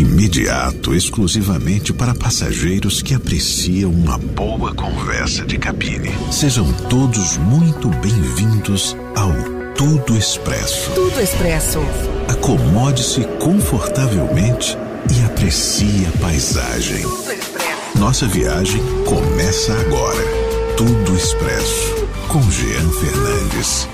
Imediato exclusivamente para passageiros que apreciam uma boa conversa de cabine. Sejam todos muito bem-vindos ao Tudo Expresso. Tudo Expresso. Acomode-se confortavelmente e aprecie a paisagem. Tudo Expresso. Nossa viagem começa agora. Tudo Expresso com Jean Fernandes.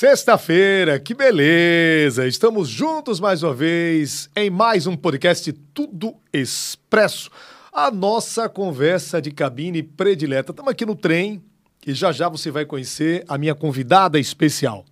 Sexta-feira, que beleza! Estamos juntos mais uma vez em mais um podcast Tudo Expresso, a nossa conversa de cabine predileta. Estamos aqui no trem e já já você vai conhecer a minha convidada especial.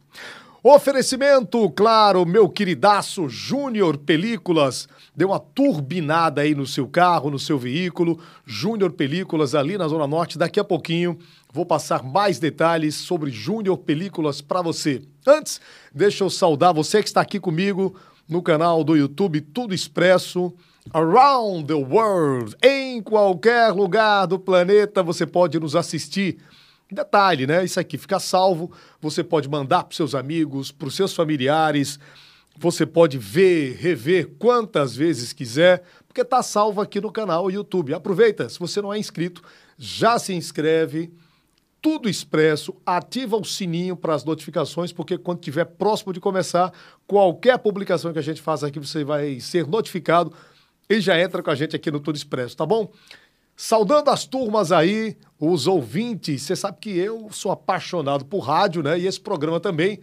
Oferecimento, claro, meu queridaço Júnior Películas. Deu uma turbinada aí no seu carro, no seu veículo. Júnior Películas ali na Zona Norte. Daqui a pouquinho vou passar mais detalhes sobre Júnior Películas para você. Antes, deixa eu saudar você que está aqui comigo no canal do YouTube Tudo Expresso. Around the world, em qualquer lugar do planeta você pode nos assistir. Detalhe, né? Isso aqui fica salvo. Você pode mandar para seus amigos, para os seus familiares. Você pode ver, rever quantas vezes quiser, porque está salvo aqui no canal YouTube. Aproveita, se você não é inscrito, já se inscreve. Tudo expresso, ativa o sininho para as notificações, porque quando estiver próximo de começar, qualquer publicação que a gente faz aqui, você vai ser notificado e já entra com a gente aqui no Tudo Expresso, tá bom? Saudando as turmas aí, os ouvintes, você sabe que eu sou apaixonado por rádio, né? E esse programa também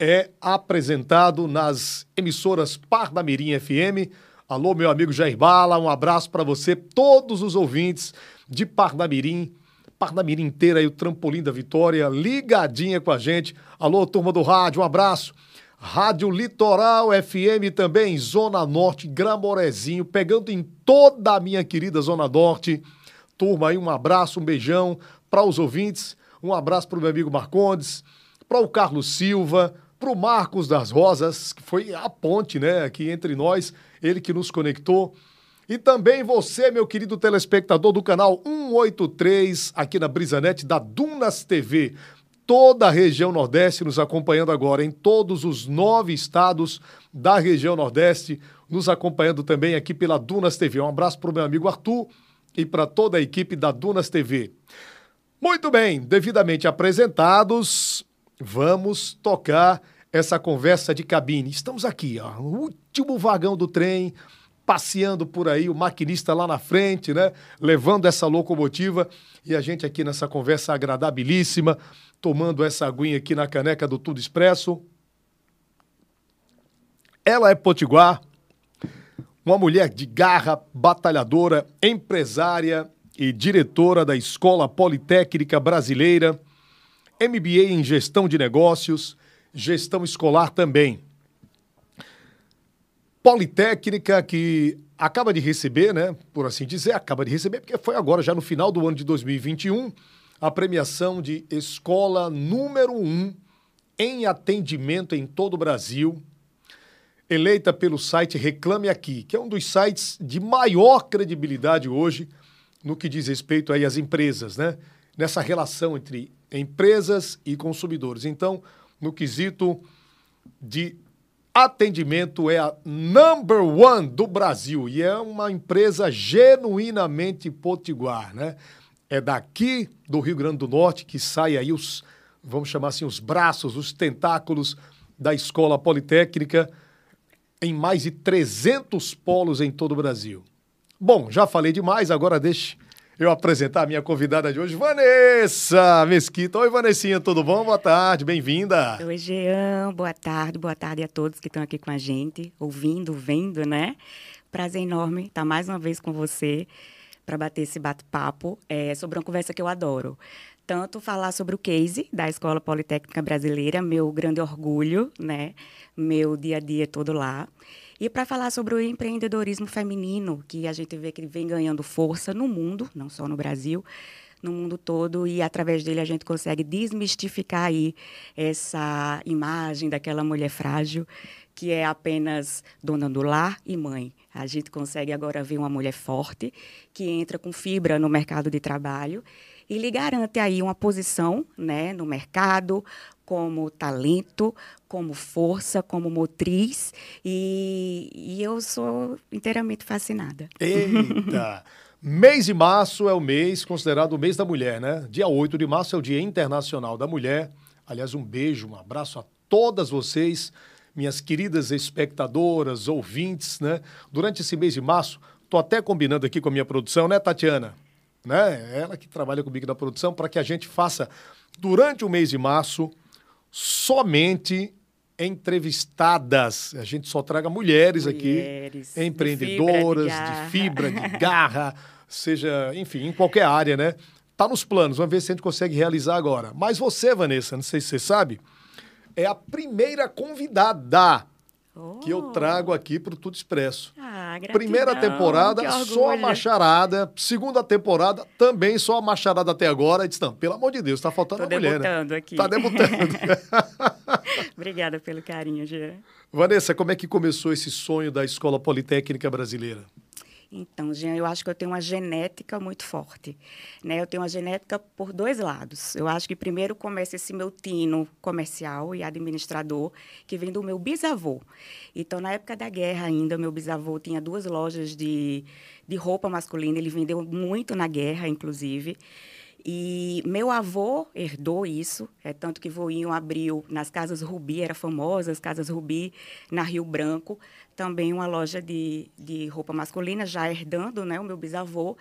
é apresentado nas emissoras Parnamirim FM. Alô, meu amigo Jair Bala, um abraço para você, todos os ouvintes de Parnamirim, Parnamirim inteira aí, o Trampolim da Vitória, ligadinha com a gente. Alô, turma do rádio, um abraço. Rádio Litoral FM também, Zona Norte, Gramorezinho, pegando em toda a minha querida Zona Norte. Turma aí, um abraço, um beijão para os ouvintes, um abraço para o meu amigo Marcondes, para o Carlos Silva, para o Marcos das Rosas, que foi a ponte, né, aqui entre nós, ele que nos conectou. E também você, meu querido telespectador do canal 183, aqui na Brisanet da Dunas TV toda a região Nordeste nos acompanhando agora, em todos os nove estados da região Nordeste, nos acompanhando também aqui pela Dunas TV. Um abraço para o meu amigo Arthur e para toda a equipe da Dunas TV. Muito bem, devidamente apresentados, vamos tocar essa conversa de cabine. Estamos aqui, ó, no último vagão do trem, passeando por aí, o maquinista lá na frente, né? Levando essa locomotiva e a gente aqui nessa conversa agradabilíssima tomando essa aguinha aqui na caneca do Tudo Expresso. Ela é potiguar, uma mulher de garra, batalhadora, empresária e diretora da Escola Politécnica Brasileira, MBA em Gestão de Negócios, Gestão Escolar também. Politécnica que acaba de receber, né, por assim dizer, acaba de receber, porque foi agora, já no final do ano de 2021, a premiação de escola número um em atendimento em todo o Brasil, eleita pelo site Reclame Aqui, que é um dos sites de maior credibilidade hoje no que diz respeito aí às empresas, né? Nessa relação entre empresas e consumidores. Então, no quesito de atendimento é a number one do Brasil e é uma empresa genuinamente potiguar, né? é daqui do Rio Grande do Norte que saem aí os, vamos chamar assim, os braços, os tentáculos da Escola Politécnica em mais de 300 polos em todo o Brasil. Bom, já falei demais, agora deixe eu apresentar a minha convidada de hoje, Vanessa Mesquita. Oi, Vanessinha, tudo bom? Boa tarde, bem-vinda. Oi, Jean, boa tarde, boa tarde a todos que estão aqui com a gente, ouvindo, vendo, né? Prazer enorme estar mais uma vez com você para bater esse bate-papo é, sobre uma conversa que eu adoro. Tanto falar sobre o case da Escola Politécnica Brasileira, meu grande orgulho, né? Meu dia a dia todo lá. E para falar sobre o empreendedorismo feminino, que a gente vê que vem ganhando força no mundo, não só no Brasil, no mundo todo e através dele a gente consegue desmistificar aí essa imagem daquela mulher frágil que é apenas dona do lar e mãe. A gente consegue agora ver uma mulher forte que entra com fibra no mercado de trabalho e lhe garante aí uma posição né, no mercado, como talento, como força, como motriz, e, e eu sou inteiramente fascinada. Eita! mês de março é o mês considerado o mês da mulher, né? Dia 8 de março é o Dia Internacional da Mulher. Aliás, um beijo, um abraço a todas vocês, minhas queridas espectadoras, ouvintes, né? Durante esse mês de março, tô até combinando aqui com a minha produção, né, Tatiana? Né? Ela que trabalha comigo na produção, para que a gente faça, durante o mês de março, somente entrevistadas. A gente só traga mulheres, mulheres aqui, empreendedoras, de fibra, de garra, de garra seja, enfim, em qualquer área, né? Tá nos planos, vamos ver se a gente consegue realizar agora. Mas você, Vanessa, não sei se você sabe, é a primeira convidada oh. que eu trago aqui para o Tudo Expresso. Ah, Primeira temporada, só a macharada. Segunda temporada, também só a macharada até agora. disse, não, pelo amor de Deus, está faltando Tô a mulher, né? aqui. Tá debutando. Obrigada pelo carinho, Jean. Vanessa, como é que começou esse sonho da Escola Politécnica Brasileira? Então, eu acho que eu tenho uma genética muito forte. Né? Eu tenho uma genética por dois lados. Eu acho que primeiro começa esse meu tino comercial e administrador, que vem do meu bisavô. Então, na época da guerra ainda, meu bisavô tinha duas lojas de, de roupa masculina. Ele vendeu muito na guerra, inclusive. E meu avô herdou isso, é tanto que voinho abriu nas Casas Rubi, era famosa, as Casas Rubi, na Rio Branco, também uma loja de, de roupa masculina, já herdando né, o meu bisavô.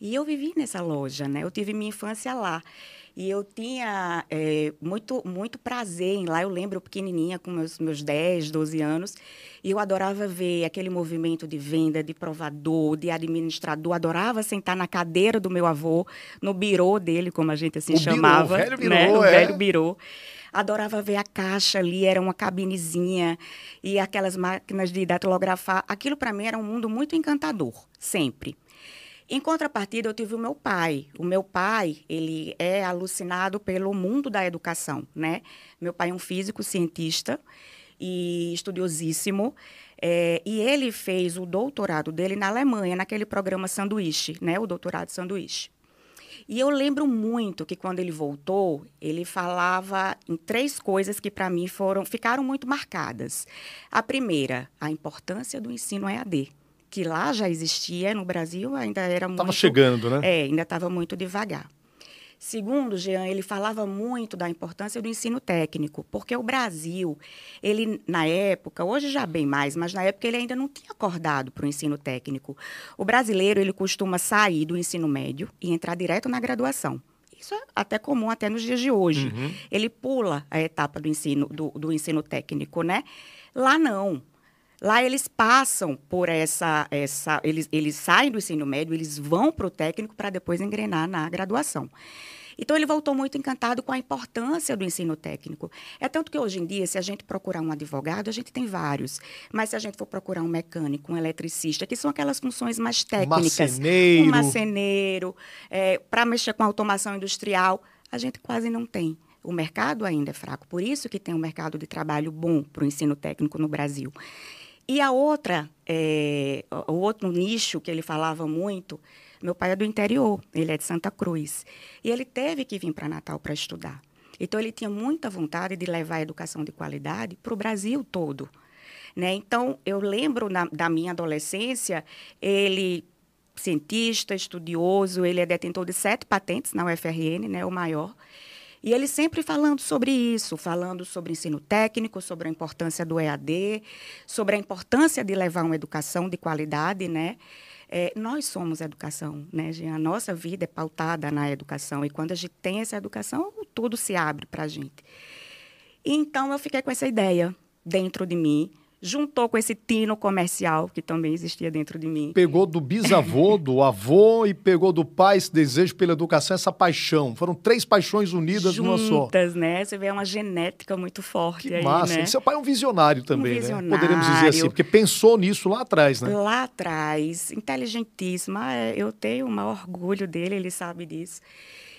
E eu vivi nessa loja, né? Eu tive minha infância lá. E eu tinha é, muito, muito prazer em lá. Eu lembro pequenininha, com meus, meus 10, 12 anos, e eu adorava ver aquele movimento de venda, de provador, de administrador. Adorava sentar na cadeira do meu avô, no birô dele, como a gente assim o chamava. Birô, o velho birô, né? O é. velho birô adorava ver a caixa ali, era uma cabinezinha e aquelas máquinas de datilografar. Aquilo para mim era um mundo muito encantador, sempre. Em contrapartida, eu tive o meu pai. O meu pai, ele é alucinado pelo mundo da educação, né? Meu pai é um físico cientista e estudiosíssimo. É, e ele fez o doutorado dele na Alemanha, naquele programa Sanduíche, né? O doutorado Sanduíche. E eu lembro muito que quando ele voltou, ele falava em três coisas que para mim foram ficaram muito marcadas. A primeira, a importância do ensino EAD que lá já existia, no Brasil ainda era muito... Estava chegando, né? É, ainda estava muito devagar. Segundo, Jean, ele falava muito da importância do ensino técnico, porque o Brasil, ele na época, hoje já bem mais, mas na época ele ainda não tinha acordado para o ensino técnico. O brasileiro, ele costuma sair do ensino médio e entrar direto na graduação. Isso é até comum até nos dias de hoje. Uhum. Ele pula a etapa do ensino, do, do ensino técnico, né? Lá não. Lá eles passam por essa, essa eles, eles saem do ensino médio, eles vão para o técnico para depois engrenar na graduação. Então ele voltou muito encantado com a importância do ensino técnico. É tanto que hoje em dia, se a gente procurar um advogado, a gente tem vários. Mas se a gente for procurar um mecânico, um eletricista, que são aquelas funções mais técnicas, maceneiro. um maceneiro, é, para mexer com a automação industrial, a gente quase não tem. O mercado ainda é fraco. Por isso que tem um mercado de trabalho bom para o ensino técnico no Brasil. E a outra, é, o outro nicho que ele falava muito, meu pai é do interior, ele é de Santa Cruz. E ele teve que vir para Natal para estudar. Então, ele tinha muita vontade de levar a educação de qualidade para o Brasil todo. Né? Então, eu lembro na, da minha adolescência, ele cientista, estudioso, ele é detentor de sete patentes na UFRN, né, o maior. E ele sempre falando sobre isso, falando sobre ensino técnico, sobre a importância do EAD, sobre a importância de levar uma educação de qualidade, né? É, nós somos educação, né, A nossa vida é pautada na educação. E quando a gente tem essa educação, tudo se abre para a gente. Então, eu fiquei com essa ideia dentro de mim juntou com esse tino comercial que também existia dentro de mim. Pegou do bisavô, do avô e pegou do pai esse desejo pela educação, essa paixão. Foram três paixões unidas Juntas, numa só. né? Você vê uma genética muito forte que aí, massa. né? E seu pai é um visionário também, um visionário. né? Poderíamos dizer assim, porque pensou nisso lá atrás, né? Lá atrás, inteligentíssima. É, eu tenho um orgulho dele, ele sabe disso.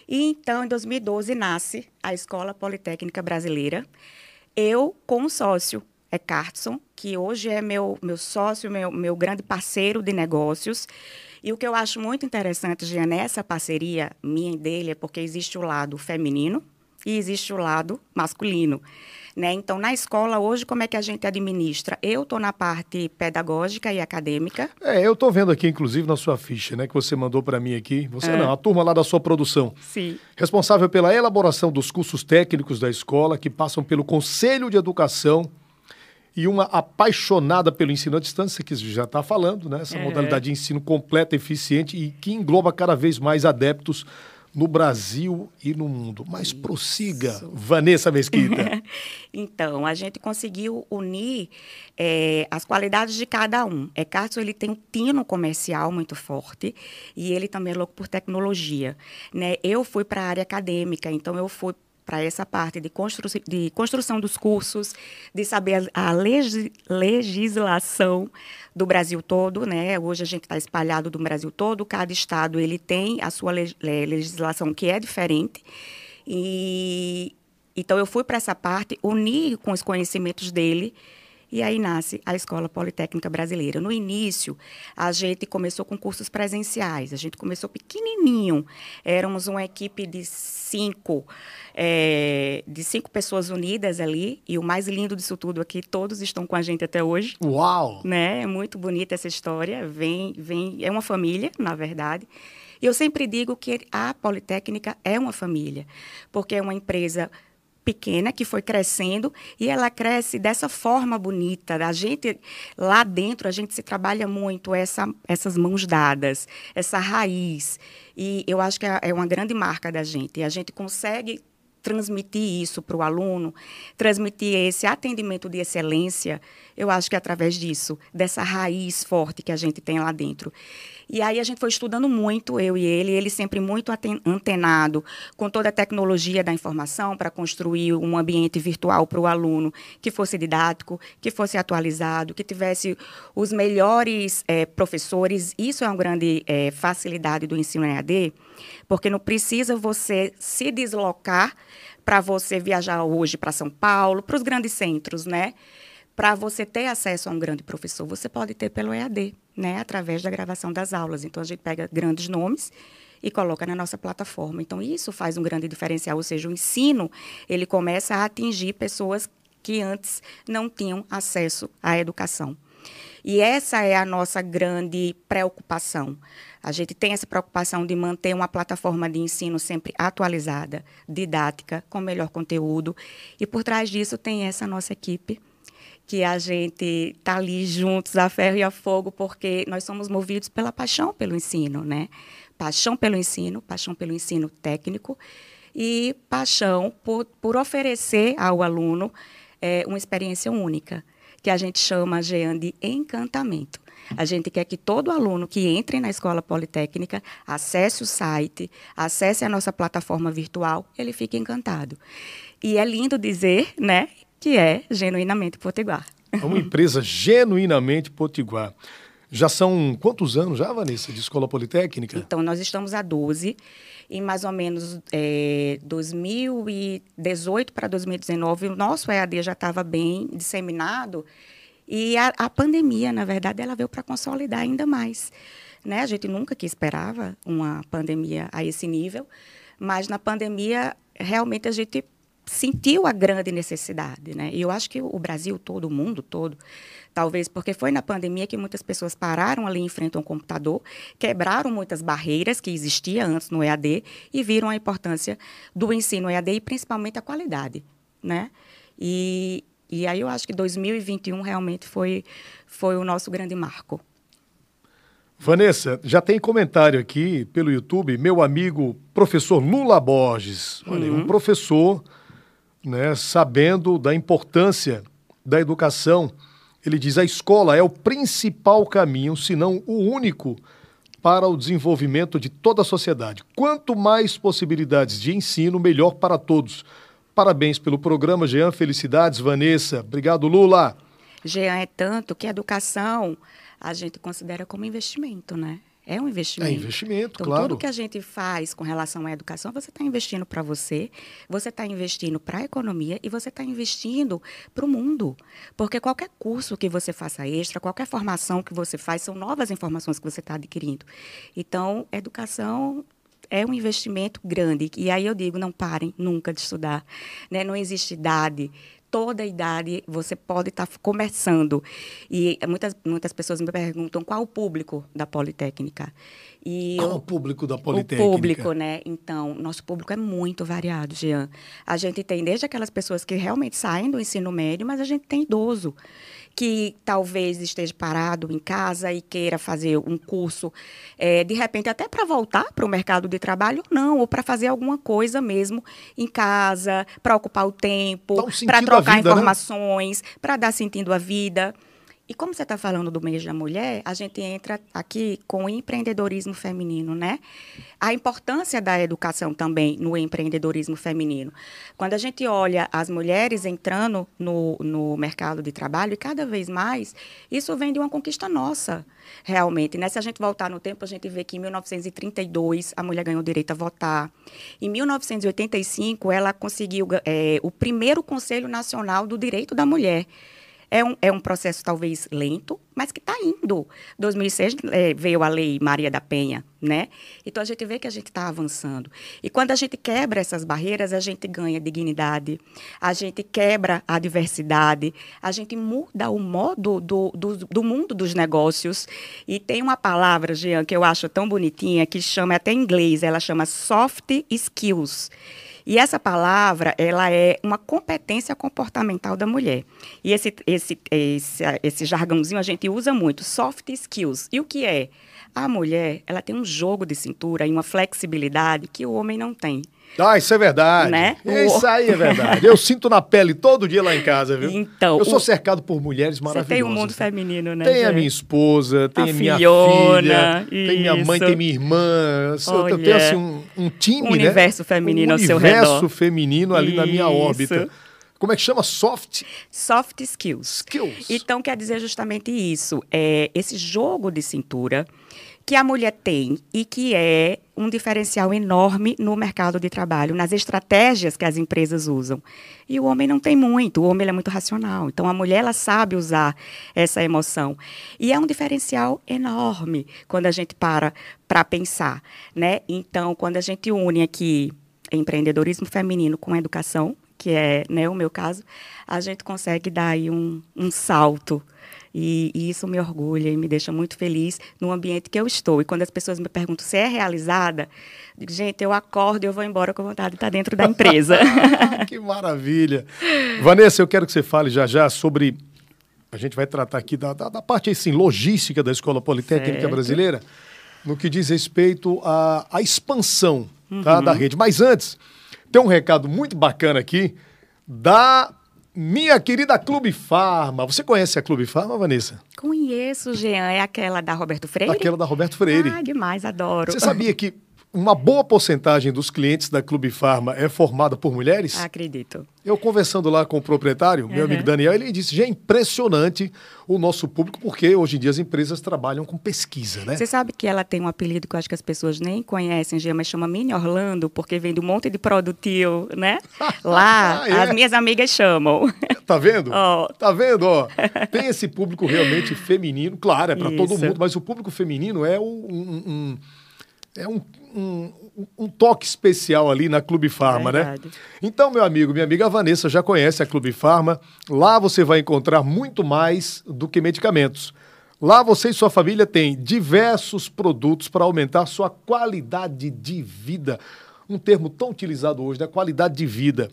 E então, em 2012, nasce a Escola Politécnica Brasileira. Eu com um sócio, é Cartson, que hoje é meu, meu sócio, meu, meu grande parceiro de negócios. E o que eu acho muito interessante, Jean, nessa parceria minha e dele, é porque existe o lado feminino e existe o lado masculino. Né? Então, na escola, hoje, como é que a gente administra? Eu estou na parte pedagógica e acadêmica. É, eu estou vendo aqui, inclusive, na sua ficha, né, que você mandou para mim aqui. Você é. não, a turma lá da sua produção. Sim. Responsável pela elaboração dos cursos técnicos da escola, que passam pelo Conselho de Educação e uma apaixonada pelo ensino à distância, que já está falando, né? Essa é. modalidade de ensino completa, eficiente e que engloba cada vez mais adeptos no Brasil e no mundo. Mas Isso. prossiga, Vanessa Mesquita. então, a gente conseguiu unir é, as qualidades de cada um. É Cássio, ele tem um tino comercial muito forte e ele também é louco por tecnologia. Né? Eu fui para a área acadêmica, então eu fui para essa parte de, constru de construção dos cursos, de saber a, a legislação do Brasil todo, né? Hoje a gente está espalhado do Brasil todo, cada estado ele tem a sua le legislação que é diferente. E então eu fui para essa parte, unir com os conhecimentos dele e aí nasce a Escola Politécnica Brasileira. No início, a gente começou com cursos presenciais. A gente começou pequenininho. Éramos uma equipe de cinco, é, de cinco pessoas unidas ali. E o mais lindo disso tudo aqui, todos estão com a gente até hoje. Uau! Né? É muito bonita essa história. Vem, vem, é uma família, na verdade. E eu sempre digo que a Politécnica é uma família, porque é uma empresa pequena que foi crescendo e ela cresce dessa forma bonita. A gente lá dentro a gente se trabalha muito essa, essas mãos dadas, essa raiz. E eu acho que é, é uma grande marca da gente. E a gente consegue transmitir isso para o aluno, transmitir esse atendimento de excelência, eu acho que é através disso, dessa raiz forte que a gente tem lá dentro. E aí a gente foi estudando muito, eu e ele, ele sempre muito antenado com toda a tecnologia da informação para construir um ambiente virtual para o aluno que fosse didático, que fosse atualizado, que tivesse os melhores é, professores. Isso é uma grande é, facilidade do ensino EAD, porque não precisa você se deslocar para você viajar hoje para São Paulo, para os grandes centros, né? Para você ter acesso a um grande professor, você pode ter pelo EAD né, através da gravação das aulas. Então, a gente pega grandes nomes e coloca na nossa plataforma. Então, isso faz um grande diferencial, ou seja, o ensino, ele começa a atingir pessoas que antes não tinham acesso à educação. E essa é a nossa grande preocupação. A gente tem essa preocupação de manter uma plataforma de ensino sempre atualizada, didática, com melhor conteúdo. E por trás disso tem essa nossa equipe que a gente está ali juntos, a ferro e a fogo, porque nós somos movidos pela paixão pelo ensino, né? Paixão pelo ensino, paixão pelo ensino técnico e paixão por, por oferecer ao aluno é, uma experiência única, que a gente chama, Jean, de encantamento. A gente quer que todo aluno que entre na escola politécnica acesse o site, acesse a nossa plataforma virtual, ele fique encantado. E é lindo dizer, né, que é genuinamente potiguar. É uma empresa genuinamente potiguar. Já são quantos anos já, Vanessa, de escola politécnica? Então, nós estamos há 12. Em mais ou menos é, 2018 para 2019, o nosso EAD já estava bem disseminado. E a, a, pandemia, na verdade, ela veio para consolidar ainda mais. Né? A gente nunca que esperava uma pandemia a esse nível, mas na pandemia, realmente a gente sentiu a grande necessidade, né? E eu acho que o Brasil todo, o mundo todo, talvez porque foi na pandemia que muitas pessoas pararam ali em frente a um computador, quebraram muitas barreiras que existiam antes no EAD e viram a importância do ensino EAD e principalmente a qualidade, né? E, e aí eu acho que 2021 realmente foi, foi o nosso grande marco. Vanessa, já tem comentário aqui pelo YouTube, meu amigo professor Lula Borges. Olha, uhum. um professor né, sabendo da importância da educação. Ele diz: a escola é o principal caminho, se não o único, para o desenvolvimento de toda a sociedade. Quanto mais possibilidades de ensino, melhor para todos. Parabéns pelo programa, Jean. Felicidades, Vanessa. Obrigado, Lula. Jean, é tanto que a educação a gente considera como investimento, né? É um investimento. É investimento, então, claro. Tudo que a gente faz com relação à educação, você está investindo para você, você está investindo para a economia e você está investindo para o mundo. Porque qualquer curso que você faça extra, qualquer formação que você faz, são novas informações que você está adquirindo. Então, educação é um investimento grande. E aí eu digo, não parem nunca de estudar. Né? Não existe idade, toda a idade você pode estar tá começando. E muitas, muitas pessoas me perguntam qual o público da Politécnica. E qual eu, o público da Politécnica? O público, né? Então, nosso público é muito variado, Jean. A gente tem desde aquelas pessoas que realmente saem do ensino médio, mas a gente tem idoso que talvez esteja parado em casa e queira fazer um curso, é, de repente até para voltar para o mercado de trabalho, não, ou para fazer alguma coisa mesmo em casa, para ocupar o tempo, para trocar vida, né? informações, né? para dar sentido à vida. E como você está falando do mês da mulher, a gente entra aqui com o empreendedorismo feminino, né? A importância da educação também no empreendedorismo feminino. Quando a gente olha as mulheres entrando no, no mercado de trabalho, e cada vez mais, isso vem de uma conquista nossa, realmente. Né? Se a gente voltar no tempo, a gente vê que em 1932 a mulher ganhou o direito a votar. Em 1985, ela conseguiu é, o primeiro Conselho Nacional do Direito da Mulher. É um, é um processo talvez lento, mas que está indo. 2006 é, veio a lei Maria da Penha, né? Então a gente vê que a gente está avançando. E quando a gente quebra essas barreiras, a gente ganha dignidade, a gente quebra a diversidade, a gente muda o modo do, do, do mundo dos negócios. E tem uma palavra, Jean, que eu acho tão bonitinha, que chama até em inglês, ela chama soft skills e essa palavra, ela é uma competência comportamental da mulher. E esse, esse, esse, esse jargãozinho a gente usa muito, soft skills. E o que é? A mulher, ela tem um jogo de cintura e uma flexibilidade que o homem não tem. Ah, isso é verdade. Né? Isso aí é verdade. Eu sinto na pele todo dia lá em casa, viu? Então, eu sou o... cercado por mulheres maravilhosas. Você tem um mundo feminino, né? Tem a minha esposa, tem a, a minha filha, isso. tem minha mãe, tem minha irmã. Olha, eu tenho assim um, um time, um universo né? feminino um ao seu redor. universo feminino ali isso. na minha órbita. Como é que chama? Soft? Soft skills. Skills. Então, quer dizer justamente isso. É esse jogo de cintura que a mulher tem e que é um diferencial enorme no mercado de trabalho, nas estratégias que as empresas usam. E o homem não tem muito, o homem é muito racional. Então a mulher ela sabe usar essa emoção. E é um diferencial enorme quando a gente para para pensar, né? Então, quando a gente une aqui empreendedorismo feminino com educação, que é né, o meu caso, a gente consegue dar aí um, um salto e, e, isso me orgulha e me deixa muito feliz no ambiente que eu estou. E quando as pessoas me perguntam se é realizada, digo, gente, eu acordo e eu vou embora com vontade de estar dentro da empresa. que maravilha. Vanessa, eu quero que você fale já já sobre. A gente vai tratar aqui da, da, da parte assim, logística da Escola Politécnica certo. Brasileira, no que diz respeito à, à expansão uhum. tá, da rede. Mas antes, tem um recado muito bacana aqui da minha querida Clube Farma. Você conhece a Clube Farma, Vanessa? Conheço, Jean. É aquela da Roberto Freire? Aquela da Roberto Freire. Ah, demais, adoro. Você sabia que uma boa porcentagem dos clientes da Clube Farma é formada por mulheres? Acredito. Eu conversando lá com o proprietário, meu uhum. amigo Daniel, ele disse: já é impressionante o nosso público, porque hoje em dia as empresas trabalham com pesquisa, né? Você sabe que ela tem um apelido que eu acho que as pessoas nem conhecem, Gia, mas chama Mini Orlando, porque vem do monte de produtil, né? Lá, ah, é? as minhas amigas chamam. Tá vendo? Oh. Tá vendo? Ó, tem esse público realmente feminino, claro, é para todo mundo, mas o público feminino é um, um, um é um, um, um, toque especial ali na Clube Farma, né? Então, meu amigo, minha amiga Vanessa já conhece a Clube Farma. Lá você vai encontrar muito mais do que medicamentos. Lá você e sua família têm diversos produtos para aumentar sua qualidade de vida. Um termo tão utilizado hoje, né? Qualidade de vida.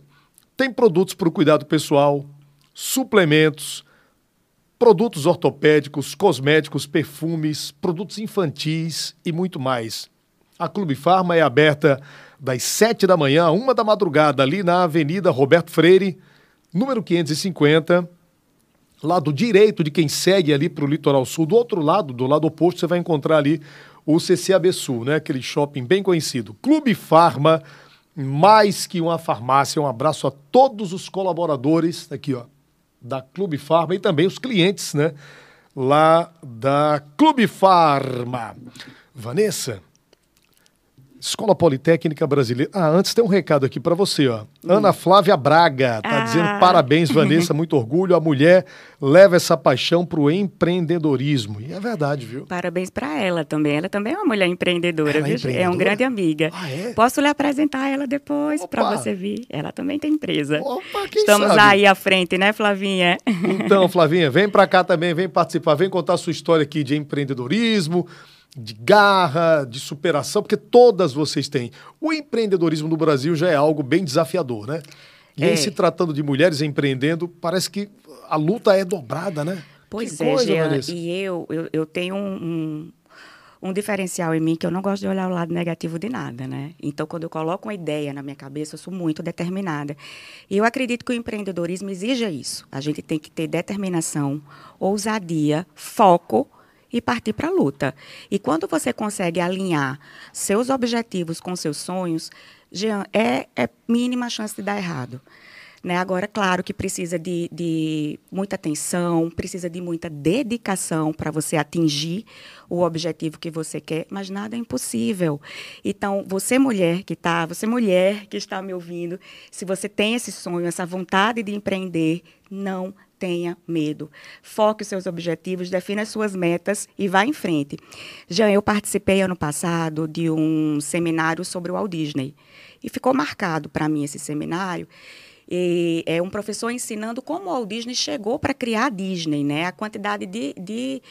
Tem produtos para o cuidado pessoal, suplementos, produtos ortopédicos, cosméticos, perfumes, produtos infantis e muito mais. A Clube Farma é aberta das 7 da manhã a 1 da madrugada, ali na Avenida Roberto Freire, número 550, lado direito de quem segue ali para o litoral sul. Do outro lado, do lado oposto, você vai encontrar ali o CCAB Sul, né? aquele shopping bem conhecido. Clube Farma, mais que uma farmácia. Um abraço a todos os colaboradores aqui, ó, da Clube Farma e também os clientes, né? Lá da Clube Farma. Vanessa, Escola Politécnica Brasileira. Ah, antes tem um recado aqui para você, ó. Ana Flávia Braga tá Ah. dizendo parabéns, Vanessa, muito orgulho. A mulher leva essa paixão pro empreendedorismo. E é verdade, viu? Parabéns para ela também. Ela também é uma mulher empreendedora, Ela é viu? É empreendedora? uma grande amiga. Ah, é? Posso lhe apresentar ela depois para você vir. Ela também tem empresa. Opa, quem Estamos sabe? aí à frente, né, Flavinha? Então, Flavinha, vem para cá também, vem participar, vem contar a sua história aqui de empreendedorismo, de garra, de superação, porque todas vocês têm. O empreendedorismo no Brasil já é algo bem desafiador, né? E em É. se tratando de mulheres empreendendo, parece que a luta é dobrada, né? Pois Que é, coisa, Jean. Vanessa. E eu, eu, eu tenho um, um, um diferencial em mim que eu não gosto de olhar o lado negativo de nada, né? Então, quando eu coloco uma ideia na minha cabeça, eu sou muito determinada. E eu acredito que o empreendedorismo exija isso. A gente tem que ter determinação, ousadia, foco e partir para a luta. E quando você consegue alinhar seus objetivos com seus sonhos, é, é mínima chance de dar errado. Né? Agora, claro que precisa de, de muita atenção, precisa de muita dedicação para você atingir o objetivo que você quer, mas nada é impossível. Então, você mulher que está, você mulher que está me ouvindo, se você tem esse sonho, essa vontade de empreender, não tenha medo. Foque os seus objetivos, defina as suas metas e vá em frente. Já eu participei ano passado de um seminário sobre o Walt Disney e ficou marcado para mim esse seminário. E é um professor ensinando como o Walt Disney chegou para criar a Disney, né? A quantidade de, de,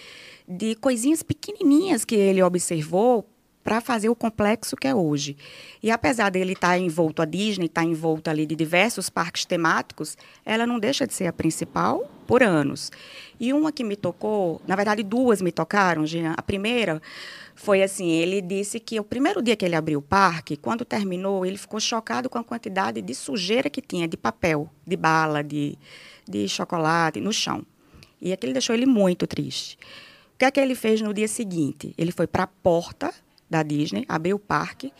de coisinhas pequenininhas que ele observou para fazer o complexo que é hoje. E apesar dele estar tá envolto a Disney, estar tá envolto ali de diversos parques temáticos, ela não deixa de ser a principal por anos. E uma que me tocou, na verdade duas me tocaram, Jean. A primeira foi assim, ele disse que o primeiro dia que ele abriu o parque, quando terminou, ele ficou chocado com a quantidade de sujeira que tinha de papel, de bala, de, de chocolate no chão. E aquilo deixou ele muito triste. O que é que ele fez no dia seguinte? Ele foi para a porta da Disney, abriu o parque.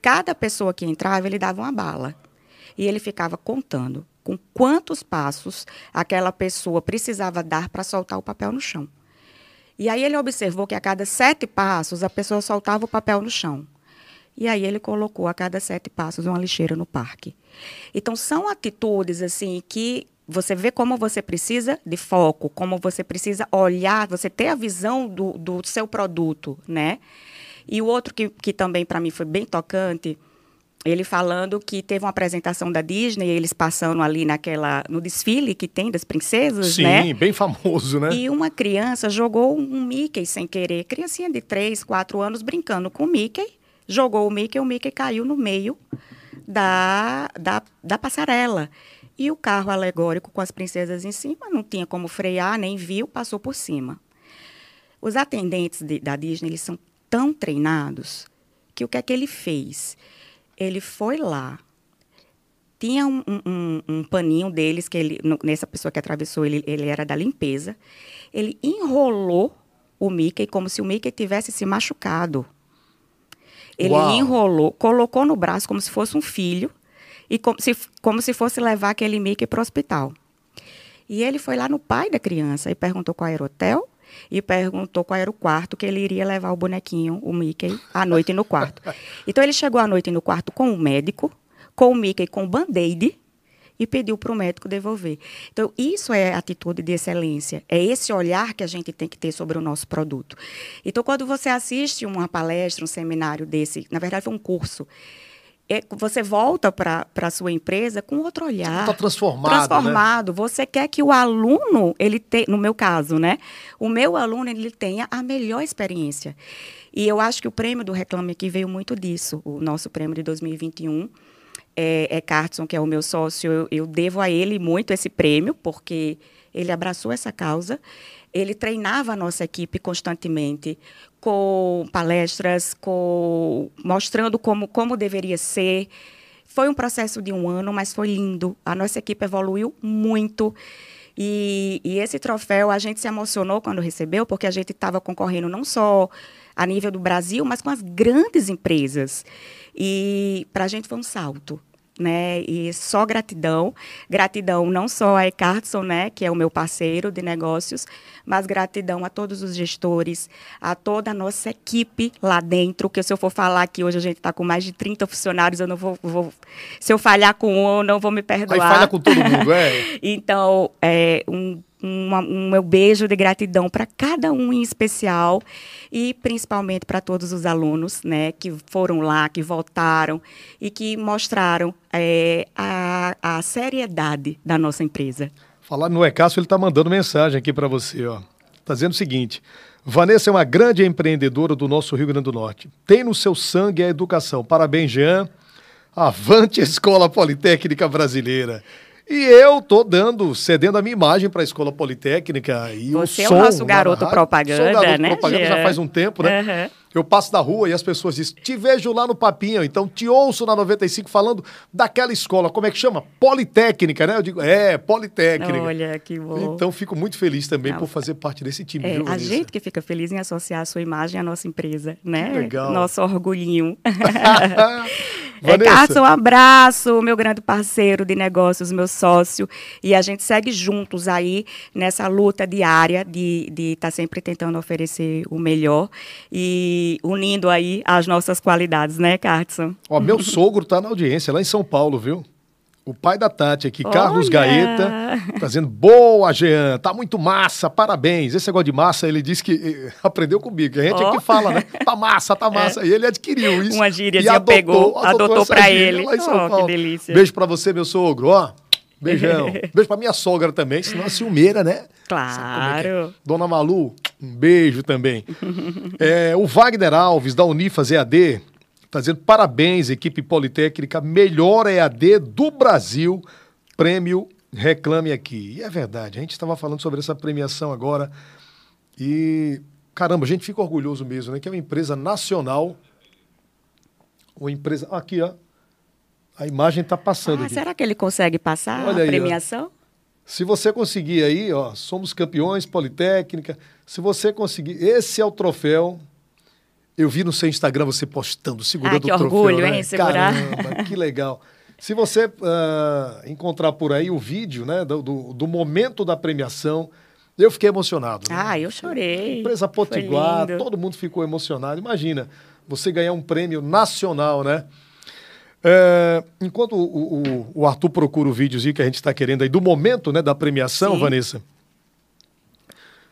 Cada pessoa que entrava, ele dava uma bala. E ele ficava contando com quantos passos aquela pessoa precisava dar para soltar o papel no chão. E aí ele observou que a cada sete passos a pessoa soltava o papel no chão. E aí ele colocou a cada sete passos uma lixeira no parque. Então são atitudes assim que você vê como você precisa de foco, como você precisa olhar, você ter a visão do, do seu produto, né? E o outro que, que também para mim foi bem tocante, ele falando que teve uma apresentação da Disney, eles passando ali naquela no desfile que tem das princesas, Sim, né? bem famoso, né? E uma criança jogou um Mickey sem querer, criancinha de 3, 4 anos brincando com o Mickey, jogou o Mickey, o Mickey caiu no meio da, da, da passarela. E o carro alegórico com as princesas em cima não tinha como frear, nem viu, passou por cima. Os atendentes de, da Disney, eles são tão treinados que o que é que ele fez? Ele foi lá, tinha um, um, um paninho deles, que ele, nessa pessoa que atravessou, ele, ele era da limpeza. Ele enrolou o Mickey como se o Mickey tivesse se machucado. Ele Uau. enrolou, colocou no braço como se fosse um filho e como se, como se fosse levar aquele Mickey para o hospital. E ele foi lá no pai da criança e perguntou qual era o hotel e perguntou qual era o quarto que ele iria levar o bonequinho, o Mickey, à noite no quarto. Então ele chegou à noite no quarto com o médico, com o Mickey com band-aid e pediu para o médico devolver. Então, isso é atitude de excelência. É esse olhar que a gente tem que ter sobre o nosso produto. Então, quando você assiste uma palestra, um seminário desse, na verdade foi um curso, é, você volta para a sua empresa com outro olhar. Tá transformado, né? Transformado. Você quer que o aluno, ele te, no meu caso, né? O meu aluno, ele tenha a melhor experiência. E eu acho que o prêmio do Reclame Aqui veio muito disso. O nosso prêmio de 2021 é, é Cartson, que é o meu sócio. Eu, eu devo a ele muito esse prêmio, porque ele abraçou essa causa. Ele treinava a nossa equipe constantemente com palestras, com mostrando como, como deveria ser. Foi um processo de um ano, mas foi lindo. A nossa equipe evoluiu muito. E, e esse troféu a gente se emocionou quando recebeu, porque a gente estava concorrendo não só a nível do Brasil, mas com as grandes empresas. E para a gente foi um salto. Né? E só gratidão. Gratidão não só a Ecartson, né? Que é o meu parceiro de negócios, mas gratidão a todos os gestores, a toda a nossa equipe lá dentro, que se eu for falar que hoje a gente está com mais de 30 funcionários, eu não vou, vou, Se eu falhar com um, eu não vou me perdoar. Aí falha com todo mundo, é. então, é um um meu beijo de gratidão para cada um em especial e principalmente para todos os alunos, né, que foram lá, que voltaram e que mostraram é, a, a seriedade da nossa empresa. Falar no Ecácio, ele está mandando mensagem aqui para você, ó. Está dizendo o seguinte: Vanessa é uma grande empreendedora do nosso Rio Grande do Norte. Tem no seu sangue a educação. Parabéns, Jean. Avante Escola Politécnica Brasileira. E eu tô dando, cedendo a minha imagem para a Escola Politécnica e Você o é som, o nosso garoto propaganda, sou garoto né? propaganda já faz um tempo, né? Uhum. Eu passo da rua e as pessoas dizem, te vejo lá no Papinho, então te ouço na 95 falando daquela escola, como é que chama? Politécnica, né? Eu digo, é, Politécnica. Olha, que bom. Então fico muito feliz também Não, por fazer parte desse time, é, viu, A gente que fica feliz em associar a sua imagem à nossa empresa, né? Que legal. Nosso orgulhinho. É, Vanessa. um abraço, meu grande parceiro de negócios, meu sócio. E a gente segue juntos aí nessa luta diária de estar de tá sempre tentando oferecer o melhor e unindo aí as nossas qualidades, né, Cartson? Ó, meu sogro está na audiência lá em São Paulo, viu? O pai da Tati aqui, Olha. Carlos Gaeta, trazendo boa, Jean, tá muito massa, parabéns. Esse negócio de massa, ele disse que eh, aprendeu comigo, a gente oh. é que fala, né? Tá massa, tá massa. É. E ele adquiriu isso. Uma gíria adotou, pegou, adotou, adotou para ele. Oh, que delícia. Beijo para você, meu sogro, ó. Beijão. Beijo pra minha sogra também, senão a ciumeira, né? Claro. É Dona Malu, um beijo também. é, o Wagner Alves, da Unifas EAD, Está dizendo parabéns, equipe Politécnica, melhor EAD do Brasil. Prêmio Reclame Aqui. E é verdade, a gente estava falando sobre essa premiação agora. E, caramba, a gente fica orgulhoso mesmo, né? Que é uma empresa nacional. Uma empresa. Aqui, ó. A imagem está passando. Ah, aqui. será que ele consegue passar Olha a aí, premiação? Ó. Se você conseguir aí, ó, somos campeões Politécnica. Se você conseguir, esse é o troféu eu vi no seu Instagram você postando, segurando ah, que o troféu. orgulho, né? hein? Segurar. Caramba, que legal. Se você uh, encontrar por aí o vídeo né, do, do, do, momento da premiação, eu fiquei emocionado. Né? Ah, eu chorei. Empresa Potiguar, todo mundo ficou emocionado. Imagina, você ganhar um prêmio nacional, né? É, enquanto o, o, o, Arthur procura o videozinho que a gente está querendo aí, do momento né, da premiação, Sim. Vanessa,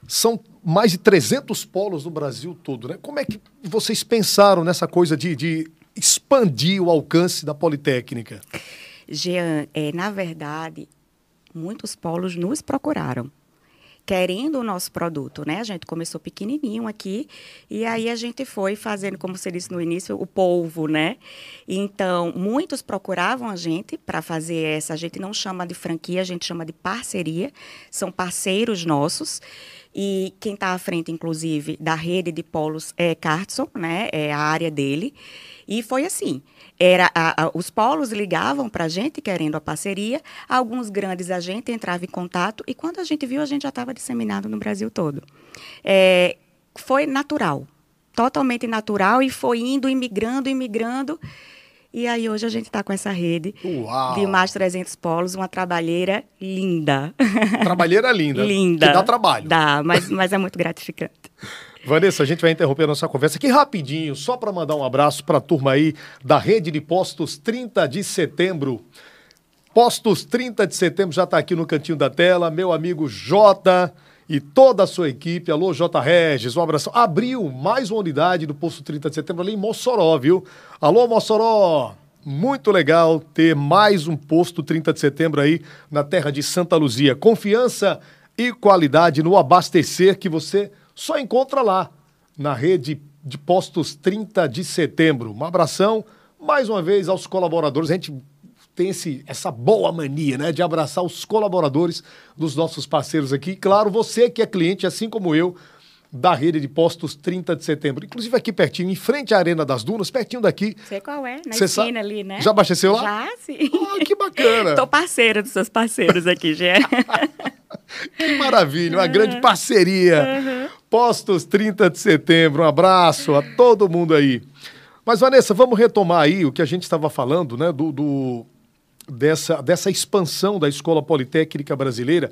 são mais de 300 polos no Brasil todo. Né? Como é que vocês pensaram nessa coisa de, de expandir o alcance da Politécnica? Jean, é, na verdade, muitos polos nos procuraram querendo o nosso produto, né? A gente começou pequenininho aqui e aí a gente foi fazendo, como você disse no início, o polvo, né? Então, muitos procuravam a gente para fazer essa, a gente não chama de franquia, a gente chama de parceria, são parceiros nossos. E quem está à frente, inclusive, da rede de polos é Cartson, né? É a área dele. E foi assim. Era a, a, os polos ligavam para a gente querendo a parceria, alguns grandes agentes entravam em contato e quando a gente viu, a gente já estava disseminado no Brasil todo. É, foi natural, totalmente natural e foi indo, imigrando, imigrando. E aí hoje a gente está com essa rede Uau. de mais 300 polos, uma trabalheira linda. Trabalheira linda. linda. Que dá trabalho. Dá, mas, mas é muito gratificante. Vanessa, a gente vai interromper a nossa conversa aqui rapidinho, só para mandar um abraço para a turma aí da rede de postos 30 de setembro. Postos 30 de setembro já está aqui no cantinho da tela, meu amigo Jota e toda a sua equipe. Alô, J. Regis, um abraço. Abriu mais uma unidade do posto 30 de setembro ali em Mossoró, viu? Alô, Mossoró! Muito legal ter mais um posto 30 de setembro aí na terra de Santa Luzia. Confiança e qualidade no abastecer que você só encontra lá, na rede de postos 30 de setembro. Um abração mais uma vez aos colaboradores. A gente tem esse, essa boa mania né, de abraçar os colaboradores dos nossos parceiros aqui. claro, você que é cliente, assim como eu, da rede de postos 30 de setembro. Inclusive aqui pertinho, em frente à Arena das Dunas, pertinho daqui. Sei qual é, na Cê esquina ali, né? Já abasteceu lá? Já, sim. Oh, que bacana. Tô parceira dos seus parceiros aqui, Gê. que maravilha, uma uhum. grande parceria. Uhum. Postos 30 de setembro, um abraço a todo mundo aí. Mas, Vanessa, vamos retomar aí o que a gente estava falando, né, do, do dessa, dessa expansão da Escola Politécnica Brasileira,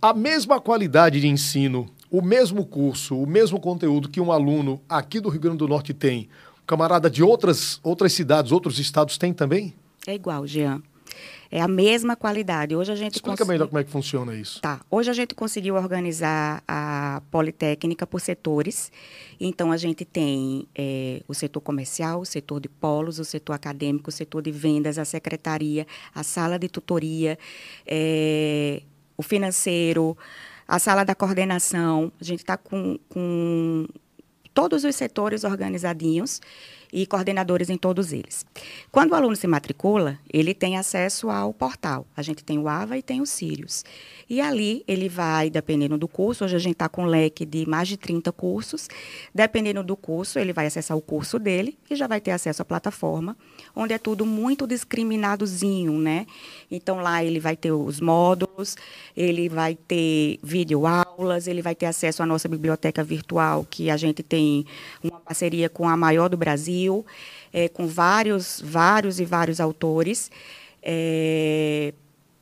a mesma qualidade de ensino, o mesmo curso, o mesmo conteúdo que um aluno aqui do Rio Grande do Norte tem, camarada de outras, outras cidades, outros estados tem também? É igual, Jean. É a mesma qualidade. Hoje a gente Explica consegui... melhor como é que funciona isso. Tá. Hoje a gente conseguiu organizar a Politécnica por setores. Então a gente tem é, o setor comercial, o setor de polos, o setor acadêmico, o setor de vendas, a secretaria, a sala de tutoria, é, o financeiro, a sala da coordenação. A gente está com, com todos os setores organizadinhos e coordenadores em todos eles. Quando o aluno se matricula, ele tem acesso ao portal. A gente tem o AVA e tem o Sirius. E ali ele vai, dependendo do curso, hoje a gente está com um leque de mais de 30 cursos. Dependendo do curso, ele vai acessar o curso dele e já vai ter acesso à plataforma, onde é tudo muito discriminadozinho, né? Então lá ele vai ter os módulos, ele vai ter videoaulas, ele vai ter acesso à nossa biblioteca virtual, que a gente tem uma parceria com a maior do Brasil Brasil, é, com vários, vários e vários autores. É,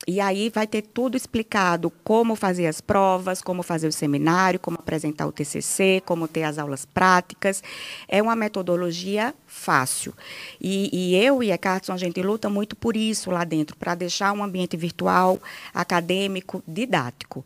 e aí vai ter tudo explicado, como fazer as provas, como fazer o seminário, como apresentar o TCC, como ter as aulas práticas. É uma metodologia fácil. E, e eu e a Carson, a gente luta muito por isso lá dentro, para deixar um ambiente virtual, acadêmico, didático.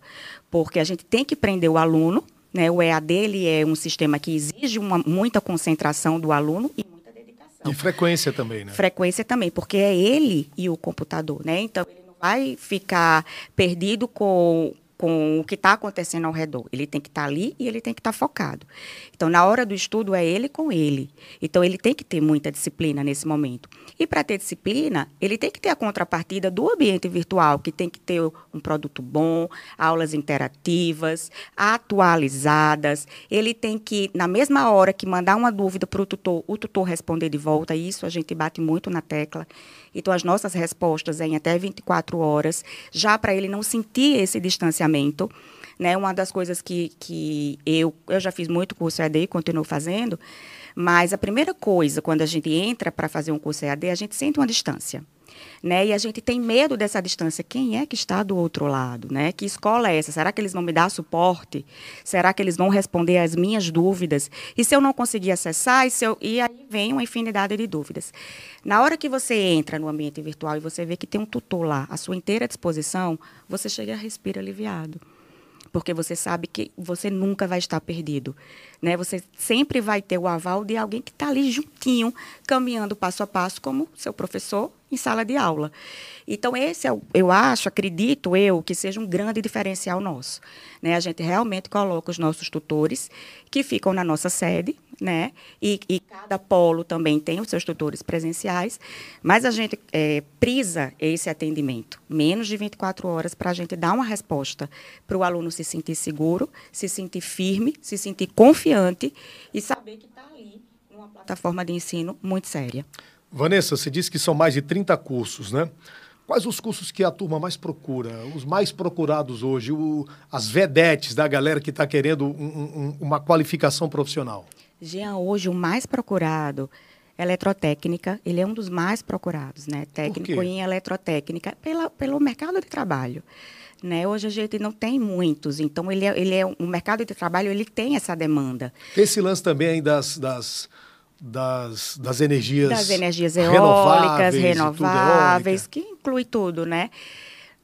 Porque a gente tem que prender o aluno, né? O EAD ele é um sistema que exige uma, muita concentração do aluno e muita dedicação. E frequência também, né? Frequência também, porque é ele e o computador, né? Então, ele vai ficar perdido com com o que está acontecendo ao redor. Ele tem que estar tá ali e ele tem que estar tá focado. Então, na hora do estudo, é ele com ele. Então, ele tem que ter muita disciplina nesse momento. E para ter disciplina, ele tem que ter a contrapartida do ambiente virtual, que tem que ter um produto bom, aulas interativas, atualizadas. Ele tem que, na mesma hora que mandar uma dúvida para o tutor, o tutor responder de volta. Isso a gente bate muito na tecla. Então, as nossas respostas em até 24 horas, já para ele não sentir esse distanciamento. Né? Uma das coisas que, que eu, eu já fiz muito curso EAD e continuo fazendo, mas a primeira coisa, quando a gente entra para fazer um curso EAD, a gente sente uma distância né? E a gente tem medo dessa distância. Quem é que está do outro lado, né? Que escola é essa? Será que eles vão me dar suporte? Será que eles vão responder às minhas dúvidas? E se eu não conseguir acessar, e, se eu... e aí vem uma infinidade de dúvidas. Na hora que você entra no ambiente virtual e você vê que tem um tutor lá à sua inteira disposição, você chega a respira aliviado porque você sabe que você nunca vai estar perdido. Né? Você sempre vai ter o aval de alguém que está ali juntinho, caminhando passo a passo, como seu professor em sala de aula. Então, esse, é, eu acho, acredito eu, que seja um grande diferencial nosso. Né? A gente realmente coloca os nossos tutores, que ficam na nossa sede, né? E, e, cada polo também tem os seus tutores presenciais, mas a gente é, prisa esse atendimento, menos de 24 horas, para a gente dar uma resposta para o aluno se sentir seguro, se sentir firme, se sentir confiante e saber que está ali numa plataforma de ensino muito séria. Vanessa, você disse que são mais de 30 cursos, né? Quais os cursos que a turma mais procura? Os mais procurados hoje? O, as vedetes da galera que está querendo um, um, uma qualificação profissional? Jean, hoje o mais procurado eletrotécnica, ele é um dos mais procurados, né? Técnico em eletrotécnica, pela, pelo mercado de trabalho. Né? Hoje a gente não tem muitos, então ele é, ele é um mercado de trabalho, ele tem essa demanda. Esse lance também das, das, das, das energias das energias eólicas, renováveis, renováveis que inclui tudo, né?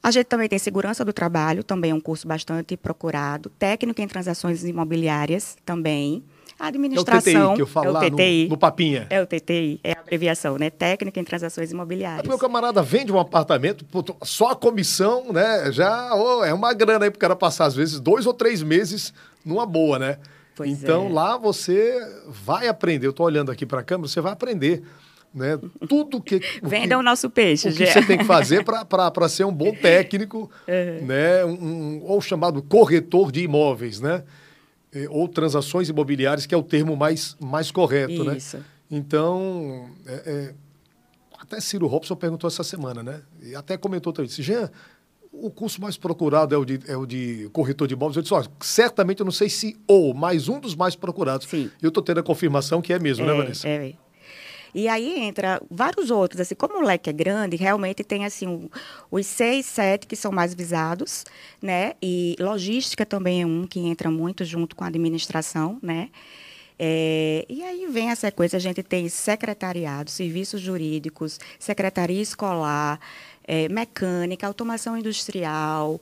A gente também tem segurança do trabalho, também é um curso bastante procurado. Técnico em transações imobiliárias também. A administração. É o TTI que eu falo é o TTI. No, no, papinha. É o TTI, é a abreviação, né? Técnica em transações imobiliárias. Meu camarada vende um apartamento, só a comissão, né? Já oh, é uma grana aí pro cara passar, às vezes, dois ou três meses numa boa, né? Pois então é. lá você vai aprender. Eu estou olhando aqui para a câmera, você vai aprender. Né? Tudo que. Venda o, nosso peixe, O que você tem que fazer para ser um bom técnico, uhum. né? Um, ou chamado corretor de imóveis, né? Ou transações imobiliárias, que é o termo mais, mais correto, né? Isso. né? Então, é, é, até Ciro Robson perguntou essa semana, né? E até comentou também, disse, Jean, o curso mais procurado é o de, é o de corretor de imóveis. Eu disse, ó, certamente eu não sei se ou, mas um dos mais procurados. Sim. E eu estou tendo a confirmação que é mesmo, né, é, né, Vanessa? É. E aí entra vários outros, assim, como o leque é grande, realmente tem assim os seis, sete que são mais visados, né? E logística também é um que entra muito junto com a administração, né? É, e aí vem a sequência, a gente tem secretariado, serviços jurídicos, secretaria escolar, é, mecânica, automação industrial,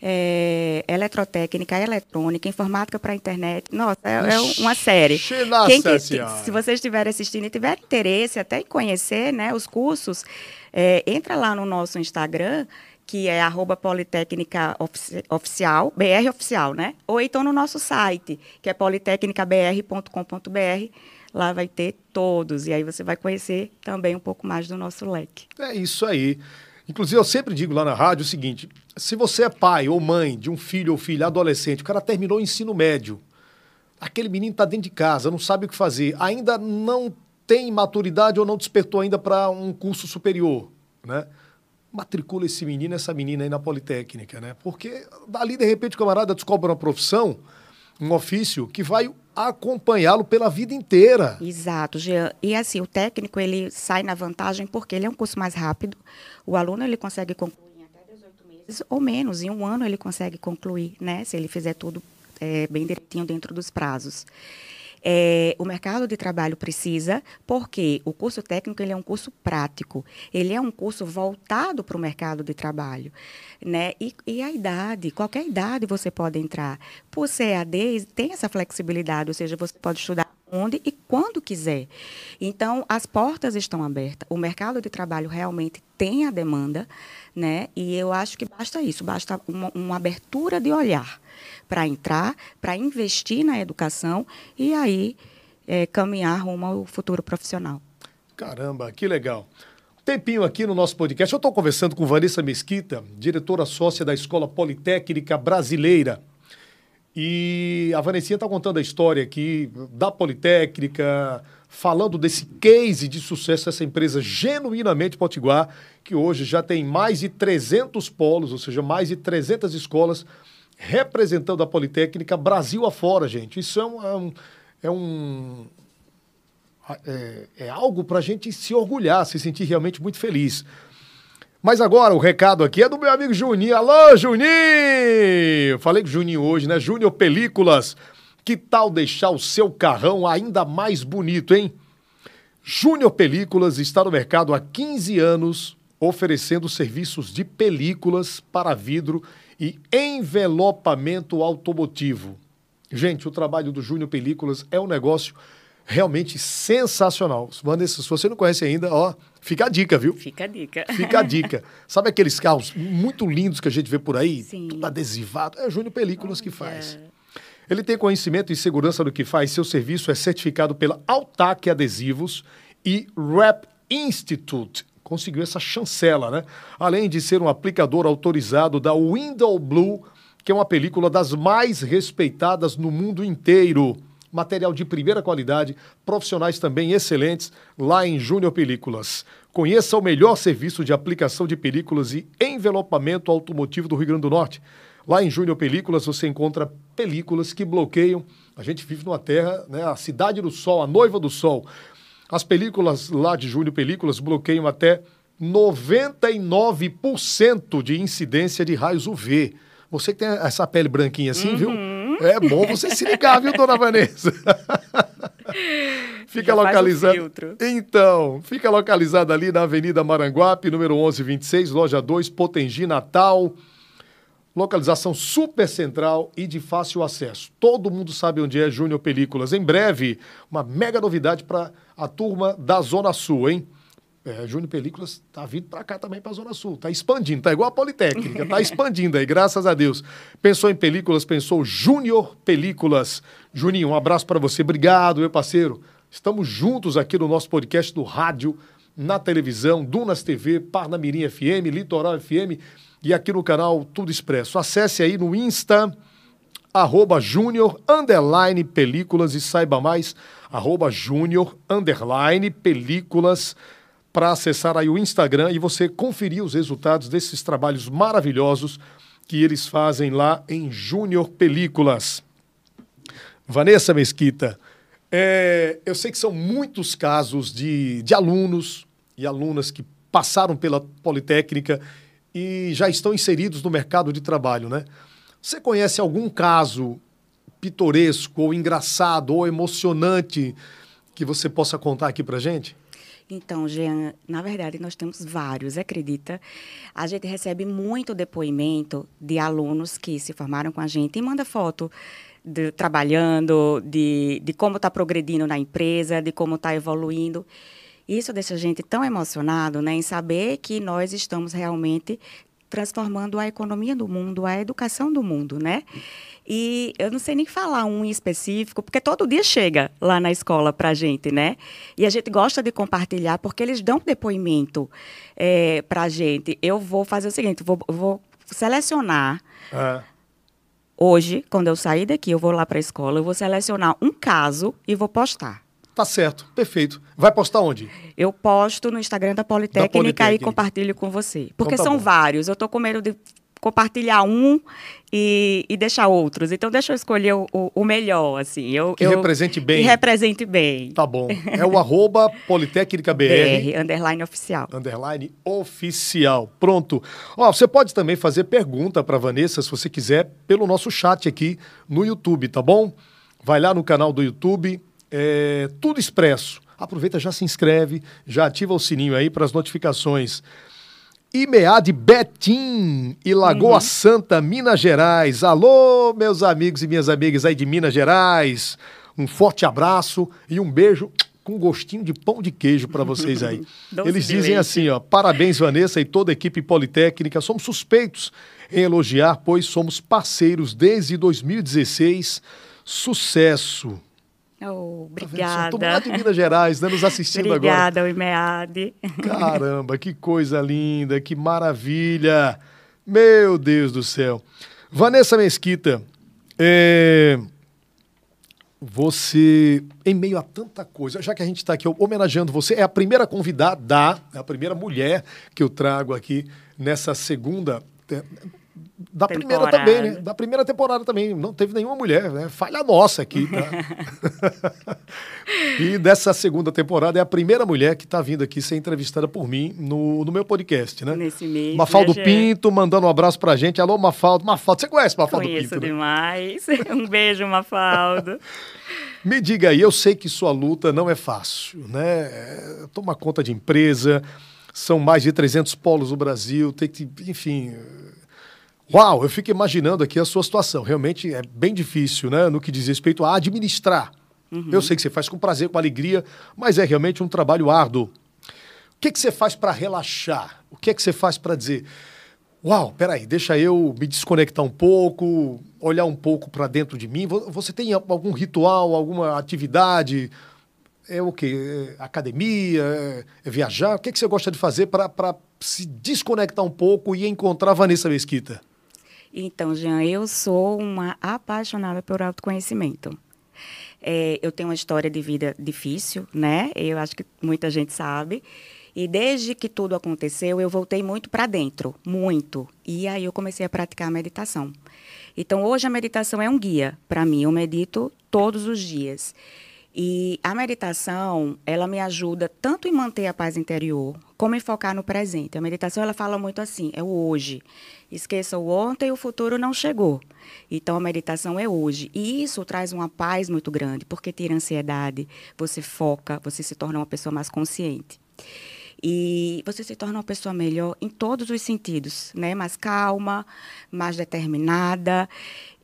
é, eletrotécnica, eletrônica, informática para a internet. Nossa, é, é uma série. Quem que, se vocês estiverem assistindo e tiverem interesse até em conhecer né, os cursos, é, entra lá no nosso Instagram, que é arroba Politécnica Oficial, BR Oficial, né? Ou então no nosso site, que é politecnicabr.com.br. Lá vai ter todos. E aí você vai conhecer também um pouco mais do nosso leque. É isso aí. Inclusive, eu sempre digo lá na rádio o seguinte: se você é pai ou mãe de um filho ou filha adolescente, o cara terminou o ensino médio, aquele menino está dentro de casa, não sabe o que fazer, ainda não tem maturidade ou não despertou ainda para um curso superior, né? Matricula esse menino, essa menina aí na Politécnica, né? Porque dali, de repente, o camarada descobre uma profissão, um ofício que vai acompanhá-lo pela vida inteira. Exato, Jean. E assim, o técnico ele sai na vantagem porque ele é um curso mais rápido. O aluno ele consegue concluir em até 18 meses ou menos, em um ano ele consegue concluir, né? Se ele fizer tudo é, bem direitinho dentro dos prazos. É, o mercado de trabalho precisa, porque o curso técnico ele é um curso prático, ele é um curso voltado para o mercado de trabalho. Né? E, e, a idade, qualquer idade você pode entrar. Por ser AD, tem essa flexibilidade, ou seja, você pode estudar onde e quando quiser. Então, as portas estão abertas. O mercado de trabalho realmente tem a demanda, né? E eu acho que basta isso, basta uma, uma abertura de olhar para entrar, para investir na educação e aí é, caminhar rumo ao futuro profissional. Caramba, que legal. Tempinho aqui no nosso podcast, eu estou conversando com Vanessa Mesquita, diretora sócia da Escola Politécnica Brasileira. E a Vanessinha está contando a história aqui da Politécnica, falando desse case de sucesso dessa empresa genuinamente potiguar, que hoje já tem mais de 300 polos, ou seja, mais de 300 escolas representando a Politécnica Brasil afora, gente. Isso é um. É um, é, é, é algo para a gente se orgulhar, se sentir realmente muito feliz. Mas agora o recado aqui é do meu amigo Juninho. Alô, Juninho! Falei com o Juninho hoje, né? Júnior Películas. Que tal deixar o seu carrão ainda mais bonito, hein? Júnior Películas está no mercado há 15 anos, oferecendo serviços de películas para vidro e envelopamento automotivo. Gente, o trabalho do Júnior Películas é um negócio realmente sensacional. Vanessa, se você não conhece ainda, ó, fica a dica, viu? Fica a dica. Fica a dica. Sabe aqueles carros muito lindos que a gente vê por aí? Sim. Tudo adesivado. É o Júnior Películas que faz. Ele tem conhecimento e segurança do que faz. Seu serviço é certificado pela Altac Adesivos e Rap Institute conseguiu essa chancela, né? Além de ser um aplicador autorizado da Window Blue, que é uma película das mais respeitadas no mundo inteiro. Material de primeira qualidade, profissionais também excelentes lá em Júnior Películas. Conheça o melhor serviço de aplicação de películas e envelopamento automotivo do Rio Grande do Norte. Lá em Júnior Películas você encontra películas que bloqueiam. A gente vive numa terra, né, a cidade do sol, a noiva do sol. As películas lá de Júnior Películas bloqueiam até 99% de incidência de raios UV. Você que tem essa pele branquinha assim, uhum. viu? É bom você se ligar, viu, dona Vanessa? fica localizado. Então, fica localizada ali na Avenida Maranguape, número 1126, loja 2, Potengi, Natal. Localização super central e de fácil acesso. Todo mundo sabe onde é Júnior Películas. Em breve, uma mega novidade para a turma da Zona Sul, hein? É, Júnior Películas tá vindo para cá também para a Zona Sul. Tá expandindo, tá igual a Politécnica, tá expandindo aí, graças a Deus. Pensou em películas, pensou Júnior Películas. Juninho, um abraço para você. Obrigado, meu parceiro. Estamos juntos aqui no nosso podcast do rádio, na televisão, Dunas TV, Parnamirim FM, Litoral FM e aqui no canal Tudo Expresso. Acesse aí no Insta, arroba júnior, underline, películas e saiba mais, arroba júnior, underline, películas, para acessar aí o Instagram e você conferir os resultados desses trabalhos maravilhosos que eles fazem lá em Júnior Películas. Vanessa Mesquita, É, eu sei que são muitos casos de, de alunos e alunas que passaram pela Politécnica e já estão inseridos no mercado de trabalho, né? Você conhece algum caso pitoresco ou engraçado ou emocionante que você possa contar aqui pra gente? Então, Jean, na verdade, nós temos vários, acredita? A gente recebe muito depoimento de alunos que se formaram com a gente e manda foto de, trabalhando, de, de como está progredindo na empresa, de como está evoluindo. Isso deixa a gente tão emocionado né, em saber que nós estamos realmente transformando a economia do mundo, a educação do mundo, né? E eu não sei nem falar um em específico, porque todo dia chega lá na escola para a gente, né? E a gente gosta de compartilhar, porque eles dão depoimento é, para a gente. Eu vou fazer o seguinte, vou, vou selecionar... É. Hoje, quando eu sair daqui, eu vou lá para a escola, eu vou selecionar um caso e vou postar. Tá certo, perfeito. Vai postar onde? Eu posto no Instagram da Politécnica, da Politécnica. e compartilho com você. Porque então tá são bom. vários. Eu tô com medo de compartilhar um e, e deixar outros. Então, deixa eu escolher o, o melhor, assim. Eu, que eu, represente bem. Que represente bem. Tá bom. É o arroba Politécnica BR. BR, underline oficial. Underline oficial. Pronto. Ó, você pode também fazer pergunta para Vanessa, se você quiser, pelo nosso chat aqui no YouTube, tá bom? Vai lá no canal do YouTube, é, tudo expresso. Aproveita, já se inscreve, já ativa o sininho aí para as notificações. IMEA de Betim e Lagoa uhum. Santa, Minas Gerais. Alô, meus amigos e minhas amigas aí de Minas Gerais. Um forte abraço e um beijo com gostinho de pão de queijo para vocês aí. Eles dizem assim, ó, parabéns Vanessa e toda a equipe Politécnica. Somos suspeitos em elogiar, pois somos parceiros desde 2016. Sucesso. Oh, obrigada. Estou lá de Minas Gerais, né, nos assistindo obrigada, agora. Obrigada, IMEAD. Caramba, que coisa linda, que maravilha. Meu Deus do céu. Vanessa Mesquita, é... você, em meio a tanta coisa, já que a gente está aqui homenageando você, é a primeira convidada, é a primeira mulher que eu trago aqui nessa segunda da temporada. primeira também, né? Da primeira temporada também. Não teve nenhuma mulher, né? Falha nossa aqui, tá? e dessa segunda temporada é a primeira mulher que está vindo aqui ser entrevistada por mim no, no meu podcast, né? Nesse mês. Mafaldo né, Pinto mandando um abraço pra gente. Alô, Mafaldo. Mafaldo, você conhece Mafaldo Conheço Pinto? Conheço né? demais. Né? Um beijo, Mafaldo. Me diga aí, eu sei que sua luta não é fácil, né? É, toma conta de empresa, são mais de 300 polos no Brasil, tem que, enfim Uau, eu fico imaginando aqui a sua situação. Realmente é bem difícil, né? No que diz respeito a administrar. Uhum. Eu sei que você faz com prazer, com alegria, mas é realmente um trabalho árduo. O que, que você faz para relaxar? O que é que você faz para dizer, uau, peraí, deixa eu me desconectar um pouco, olhar um pouco para dentro de mim? Você tem algum ritual, alguma atividade? É o quê? É academia? É, é viajar? O que, é que você gosta de fazer para se desconectar um pouco e encontrar Vanessa Mesquita? Então, Jean, eu sou uma apaixonada por autoconhecimento. É, eu tenho uma história de vida difícil, né? Eu acho que muita gente sabe. E desde que tudo aconteceu, eu voltei muito para dentro, muito. E aí eu comecei a praticar a meditação. Então, hoje a meditação é um guia para mim. Eu medito todos os dias. E a meditação, ela me ajuda tanto em manter a paz interior, como em focar no presente. A meditação, ela fala muito assim, é o hoje. Esqueça o ontem, o futuro não chegou. Então, a meditação é hoje. E isso traz uma paz muito grande, porque tira ansiedade, você foca, você se torna uma pessoa mais consciente. E você se torna uma pessoa melhor em todos os sentidos, né? Mais calma, mais determinada.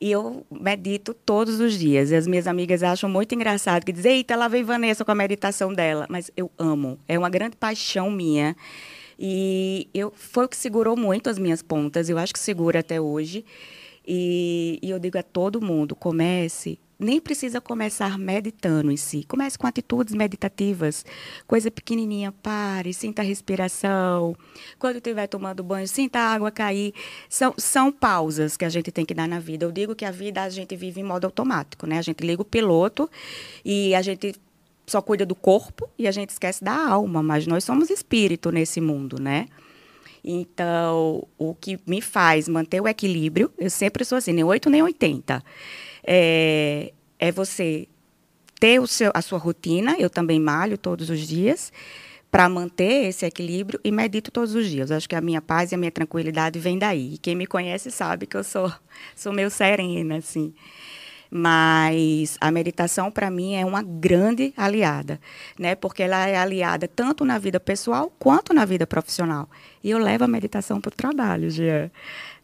E eu medito todos os dias. E as minhas amigas acham muito engraçado que dizem, eita, lá vem Vanessa com a meditação dela. Mas eu amo. É uma grande paixão minha. E eu, foi o que segurou muito as minhas pontas. Eu acho que segura até hoje. E, e eu digo a todo mundo, comece nem precisa começar meditando em si. Comece com atitudes meditativas. Coisa pequenininha, pare, sinta a respiração. Quando estiver tomando banho, sinta a água cair. São, são pausas que a gente tem que dar na vida. Eu digo que a vida a gente vive em modo automático, né? A gente liga o piloto e a gente só cuida do corpo e a gente esquece da alma, mas nós somos espírito nesse mundo, né? Então, o que me faz manter o equilíbrio, eu sempre sou assim, nem 8 nem 80 é, é você ter o seu, a sua rotina, eu também malho todos os dias, para manter esse equilíbrio e medito todos os dias. Acho que a minha paz e a minha tranquilidade vem daí. E quem me conhece sabe que eu sou, sou meio serena, assim. Mas a meditação, para mim, é uma grande aliada, né? Porque ela é aliada tanto na vida pessoal quanto na vida profissional. E eu levo a meditação para o trabalho, Jean.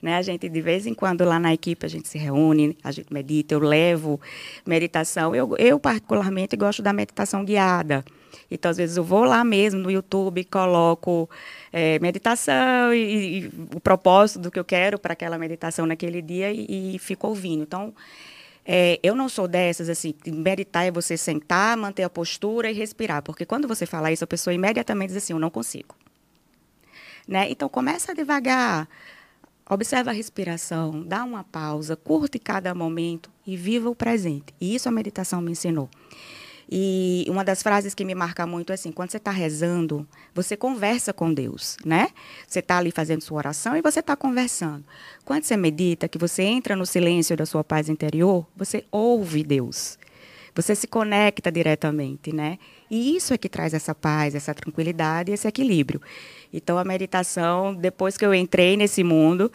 Né? A gente, de vez em quando, lá na equipe, a gente se reúne, a gente medita, eu levo meditação. Eu, eu particularmente, gosto da meditação guiada. Então, às vezes, eu vou lá mesmo no YouTube, coloco é, meditação e, e, o propósito do que eu quero para aquela meditação naquele dia e, e fico ouvindo. Então, é, eu não sou dessas, assim, meditar é você sentar, manter a postura e respirar. Porque quando você fala isso, a pessoa imediatamente diz assim, eu não consigo. Né? Então, começa devagar. Observa a respiração, dá uma pausa, curte cada momento e viva o presente. E isso a meditação me ensinou. E uma das frases que me marca muito é assim: quando você está rezando, você conversa com Deus, né? Você está ali fazendo sua oração e você está conversando. Quando você medita, que você entra no silêncio da sua paz interior, você ouve Deus. Você se conecta diretamente, né? E isso é que traz essa paz, essa tranquilidade, esse equilíbrio. Então a meditação, depois que eu entrei nesse mundo,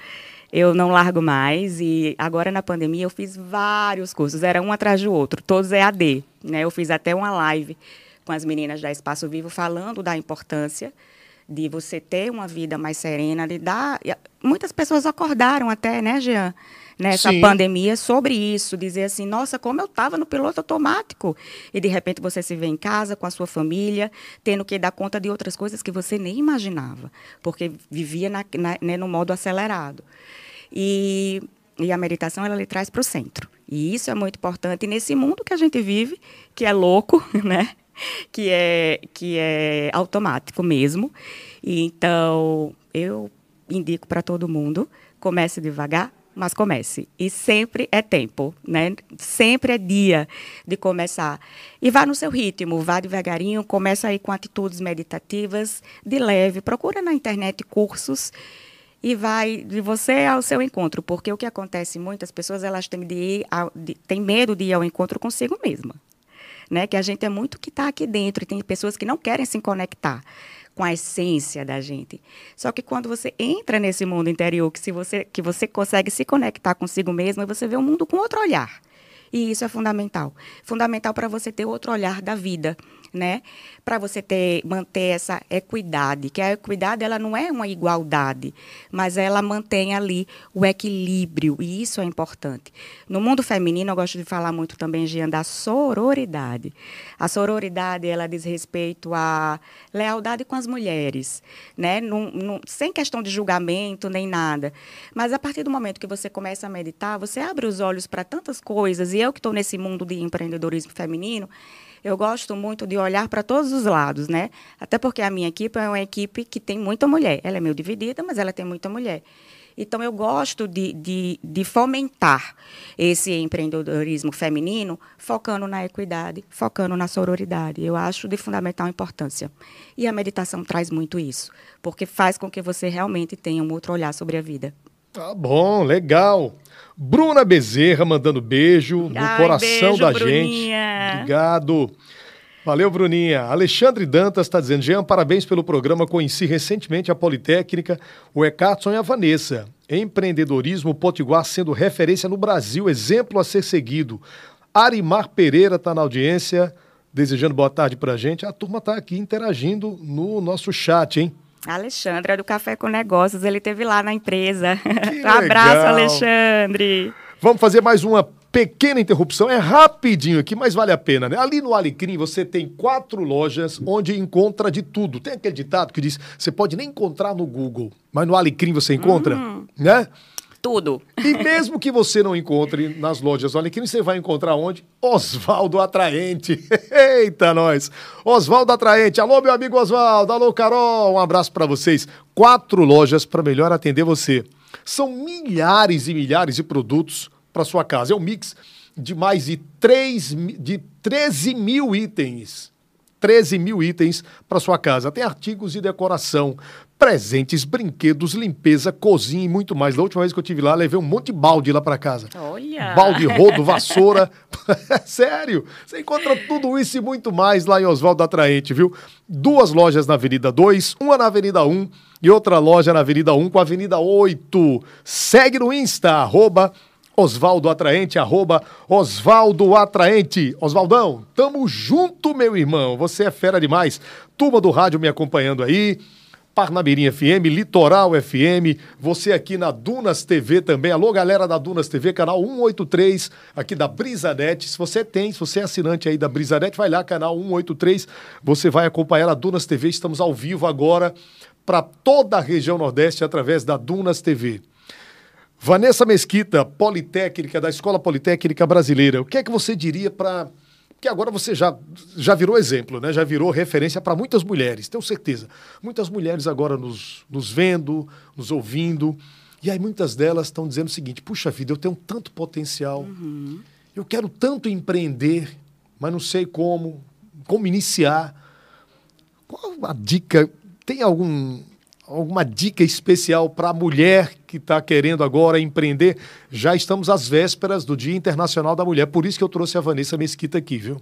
eu não largo mais. E agora na pandemia eu fiz vários cursos, era um atrás do outro, todos EAD. Né? Eu fiz até uma live com as meninas da Espaço Vivo falando da importância de você ter uma vida mais serena, de dar. Muitas pessoas acordaram até, né, Jean? Nessa Sim. pandemia sobre isso, dizer assim, nossa, como eu estava no piloto automático. E de repente você se vê em casa com a sua família, tendo que dar conta de outras coisas que você nem imaginava, porque vivia na, na, né, no modo acelerado. E, e a meditação ela lhe traz para o centro. E isso é muito importante nesse mundo que a gente vive, que é louco, né? Que é, que é automático mesmo. E, então, eu indico para todo mundo, comece devagar, mas comece. E sempre é tempo, né? Sempre é dia de começar. E vá no seu ritmo, vá devagarinho, começa aí com atitudes meditativas, de leve. Procura na internet cursos e vai de você ao seu encontro, porque o que acontece muitas pessoas elas têm de ir ao, de, têm medo de ir ao encontro consigo mesma, né? Que a gente é muito que está aqui dentro e tem pessoas que não querem se conectar com a essência da gente. Só que quando você entra nesse mundo interior, que se você que você consegue se conectar consigo mesma, você vê o mundo com outro olhar. E isso é fundamental. Fundamental para você ter outro olhar da vida né? Para você ter manter essa equidade, que a equidade ela não é uma igualdade, mas ela mantém ali o equilíbrio e isso é importante. No mundo feminino eu gosto de falar muito também Jean, da sororidade. A sororidade ela diz respeito à lealdade com as mulheres, né? Num, num, sem questão de julgamento nem nada, mas a partir do momento que você começa a meditar, você abre os olhos para tantas coisas e eu que estou nesse mundo de empreendedorismo feminino eu gosto muito de olhar para todos os lados, né? Até porque a minha equipe é uma equipe que tem muita mulher. Ela é meio dividida, mas ela tem muita mulher. Então, eu gosto de, de, de, fomentar esse empreendedorismo feminino, focando na equidade, focando na sororidade. Eu acho de fundamental importância. E a meditação traz muito isso, porque faz com que você realmente tenha um outro olhar sobre a vida. Tá bom, legal. Bruna Bezerra mandando beijo no Ai, coração beijo, da Bruninha. gente. Obrigado. Valeu, Bruninha. Alexandre Dantas está dizendo: Jean, parabéns pelo programa. Conheci recentemente a Politécnica, o Ecartson e a Vanessa. Empreendedorismo Potiguar sendo referência no Brasil, exemplo a ser seguido. Arimar Pereira está na audiência, desejando boa tarde para a gente. A turma está aqui interagindo no nosso chat, hein? Alexandre é do Café com Negócios, ele teve lá na empresa. um abraço, Alexandre. Vamos fazer mais uma pequena interrupção, é rapidinho aqui, mas vale a pena, né? Ali no Alecrim você tem quatro lojas onde encontra de tudo. Tem aquele ditado que diz: você pode nem encontrar no Google, mas no Alecrim você encontra, hum. né? Tudo. E mesmo que você não encontre nas lojas Alecrim, você vai encontrar onde? Oswaldo Atraente. Eita, nós! Oswaldo Atraente. Alô, meu amigo Oswaldo. Alô, Carol. Um abraço para vocês. Quatro lojas para melhor atender você. São milhares e milhares de produtos para sua casa. É um mix de mais de, 3, de 13 mil itens. 13 mil itens para sua casa. Tem artigos de decoração, presentes, brinquedos, limpeza, cozinha e muito mais. Da última vez que eu tive lá, levei um monte de balde lá para casa. Olha! Balde, rodo, vassoura. Sério, você encontra tudo isso e muito mais lá em Oswaldo Atraente, viu? Duas lojas na Avenida 2, uma na Avenida 1 e outra loja na Avenida 1 com a Avenida 8. Segue no Insta, arroba Osvaldo Atraente, arroba Osvaldo Atraente. Osvaldão, tamo junto, meu irmão. Você é fera demais. Turma do rádio me acompanhando aí. Parnamirim FM, Litoral FM, você aqui na Dunas TV também. Alô, galera da Dunas TV, canal 183, aqui da Brisanet. Se você tem, se você é assinante aí da Brisanet, vai lá, canal 183, você vai acompanhar a Dunas TV. Estamos ao vivo agora para toda a região Nordeste através da Dunas TV. Vanessa Mesquita, Politécnica, da Escola Politécnica Brasileira. O que é que você diria para. Porque agora você já, já virou exemplo, né? já virou referência para muitas mulheres, tenho certeza. Muitas mulheres agora nos, nos vendo, nos ouvindo. E aí muitas delas estão dizendo o seguinte: puxa vida, eu tenho tanto potencial, uhum. eu quero tanto empreender, mas não sei como, como iniciar. Qual a dica? Tem algum, alguma dica especial para a mulher que está querendo agora empreender? Já estamos às vésperas do Dia Internacional da Mulher, por isso que eu trouxe a Vanessa Mesquita aqui, viu?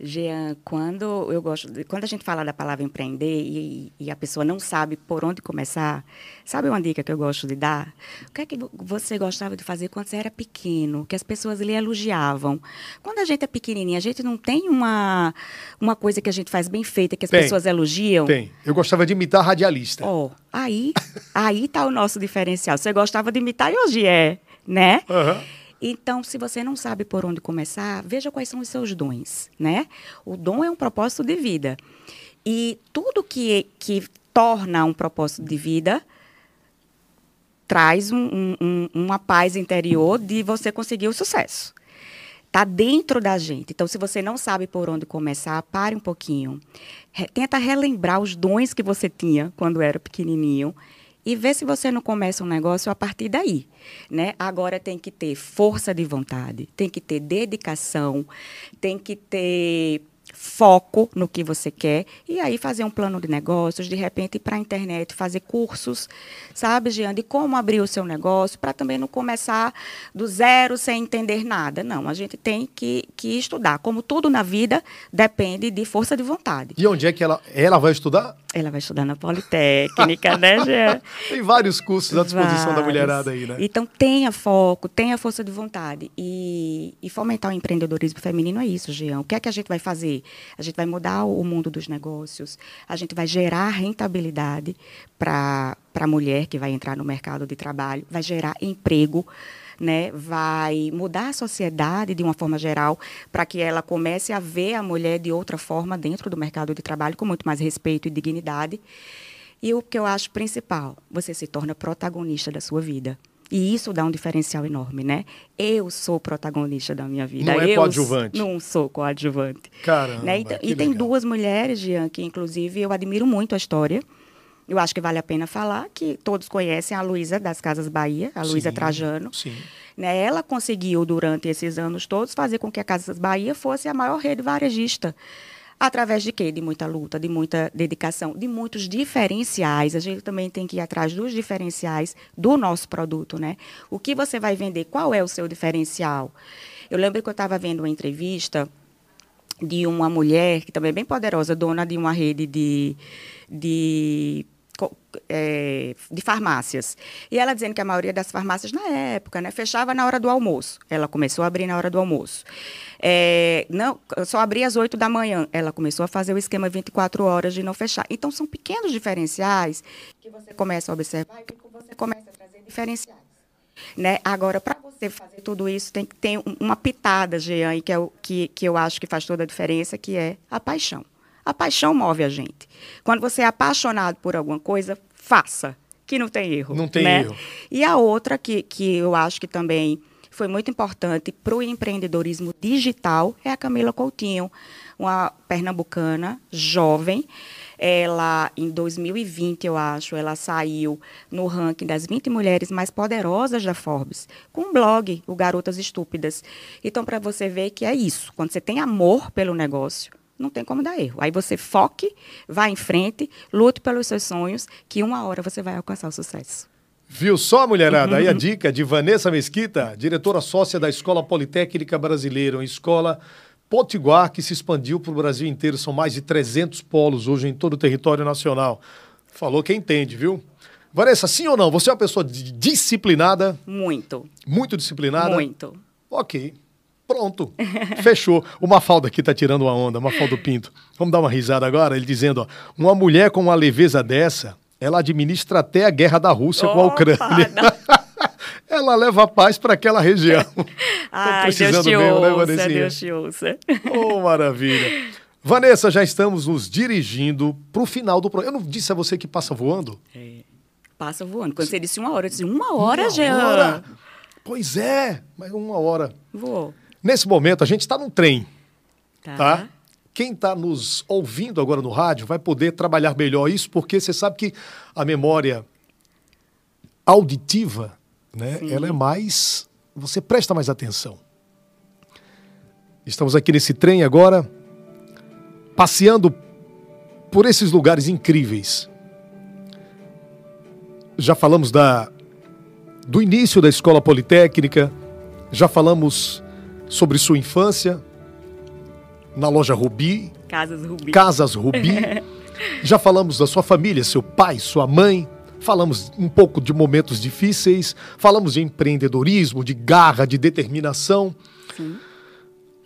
Jean, quando eu gosto, de, quando a gente fala da palavra empreender e, e, a pessoa não sabe por onde começar, sabe uma dica que eu gosto de dar? O que é que você gostava de fazer quando você era pequeno, que as pessoas lhe elogiavam? Quando a gente é pequenininha, a gente não tem uma uma coisa que a gente faz bem feita que as tem, pessoas elogiam? Tem. Eu gostava de imitar radialista. Ó, oh, aí, aí tá o nosso diferencial. Você gostava de imitar e hoje é, né? Uhum. Então, se você não sabe por onde começar, veja quais são os seus dons, né? O dom é um propósito de vida. E tudo que, que torna um propósito de vida traz um, um, uma paz interior de você conseguir o sucesso. Está dentro da gente. Então, se você não sabe por onde começar, pare um pouquinho. Re tenta relembrar os dons que você tinha quando era pequenininho e ver se você não começa um negócio a partir daí, né? Agora tem que ter força de vontade, tem que ter dedicação, tem que ter foco no que você quer e aí fazer um plano de negócios, de repente ir para a internet, fazer cursos, sabe, Jean, de como abrir o seu negócio, para também não começar do zero sem entender nada. Não, a gente tem que, que estudar. Como tudo na vida, depende de força de vontade. E onde é que ela, ela vai estudar? Ela vai estudar na Politécnica, né, Jean? Tem vários cursos à disposição vários. da mulherada aí, né? Então, tenha foco, tenha força de vontade. E, e fomentar o empreendedorismo feminino é isso, Jean. O que é que a gente vai fazer? A gente vai mudar o mundo dos negócios, a gente vai gerar rentabilidade para a mulher que vai entrar no mercado de trabalho, vai gerar emprego. Né, vai mudar a sociedade de uma forma geral para que ela comece a ver a mulher de outra forma dentro do mercado de trabalho com muito mais respeito e dignidade. E o que eu acho principal, você se torna protagonista da sua vida. E isso dá um diferencial enorme, né? Eu sou protagonista da minha vida. Não é eu coadjuvante. Não sou coadjuvante. Caramba, né? E, e tem duas mulheres, Jean, que inclusive eu admiro muito a história. Eu acho que vale a pena falar que todos conhecem a Luísa das Casas Bahia, a Luísa Trajano. Sim. Né? Ela conseguiu, durante esses anos todos, fazer com que a Casas Bahia fosse a maior rede varejista Através de quê? De muita luta, de muita dedicação, de muitos diferenciais. A gente também tem que ir atrás dos diferenciais do nosso produto, né? O que você vai vender? Qual é o seu diferencial? Eu lembro que eu estava vendo uma entrevista de uma mulher, que também é bem poderosa, dona de uma rede de, de é, de farmácias. E ela dizendo que a maioria das farmácias, na época, né, fechava na hora do almoço. Ela começou a abrir na hora do almoço. É, não, só abria às 8 da manhã. Ela começou a fazer o esquema 24 horas de não fechar. Então, são pequenos diferenciais que você começa a observar e que você começa a trazer diferenciais. Né? Agora, para você fazer tudo isso, tem que ter uma pitada, Jean, que, é o, que, que eu acho que faz toda a diferença, que é a paixão. A paixão move a gente. Quando você é apaixonado por alguma coisa, faça, que não tem erro. Não tem né? erro. E a outra que, que eu acho que também foi muito importante para o empreendedorismo digital é a Camila Coutinho, uma pernambucana jovem. Ela, em 2020, eu acho, ela saiu no ranking das 20 mulheres mais poderosas da Forbes, com um blog, o Garotas Estúpidas. Então, para você ver que é isso, quando você tem amor pelo negócio, não tem como dar erro. Aí você foque, vá em frente, lute pelos seus sonhos, que uma hora você vai alcançar o sucesso. Viu só, mulherada? Aí a dica de Vanessa Mesquita, diretora sócia da Escola Politécnica Brasileira, uma escola potiguar que se expandiu para o Brasil inteiro. São mais de 300 polos hoje em todo o território nacional. Falou quem entende, viu? Vanessa, sim ou não? Você é uma pessoa disciplinada? Muito. Muito disciplinada? Muito. Ok. Pronto. Fechou. O Mafalda aqui tá tirando uma onda, Mafalda Pinto. Vamos dar uma risada agora? Ele dizendo, ó, uma mulher com uma leveza dessa, ela administra até a guerra da Rússia Opa, com a Ucrânia. ela leva a paz para aquela região. Ai, Deus te mesmo, né, ouça, né, Deus te ouça. Oh, maravilha. Vanessa, já estamos nos dirigindo para o final do programa. Eu não disse a você que passa voando? É, passa voando. Quando você disse uma hora, eu disse uma hora, uma Jean. Hora. Pois é, mas uma hora. Voou. Nesse momento, a gente está num trem. Tá. tá? Quem está nos ouvindo agora no rádio vai poder trabalhar melhor isso, porque você sabe que a memória auditiva, né, ela é mais. Você presta mais atenção. Estamos aqui nesse trem agora, passeando por esses lugares incríveis. Já falamos da, do início da escola politécnica, já falamos sobre sua infância na loja Rubi. Casas Rubi. Casas Rubi. Já falamos da sua família, seu pai, sua mãe. Falamos um pouco de momentos difíceis. Falamos de empreendedorismo, de garra, de determinação. Sim.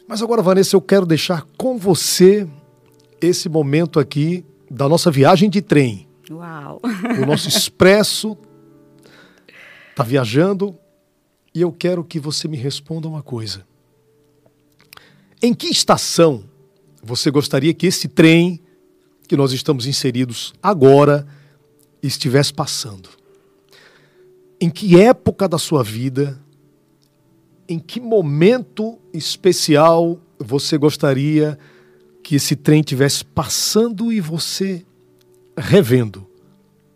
Mas agora, Vanessa, eu quero deixar com você esse momento aqui da nossa viagem de trem. Uau! O nosso expresso está viajando e eu quero que você me responda uma coisa. Em que estação você gostaria que esse trem que nós estamos inseridos agora estivesse passando? Em que época da sua vida, em que momento especial você gostaria que esse trem estivesse passando e você revendo,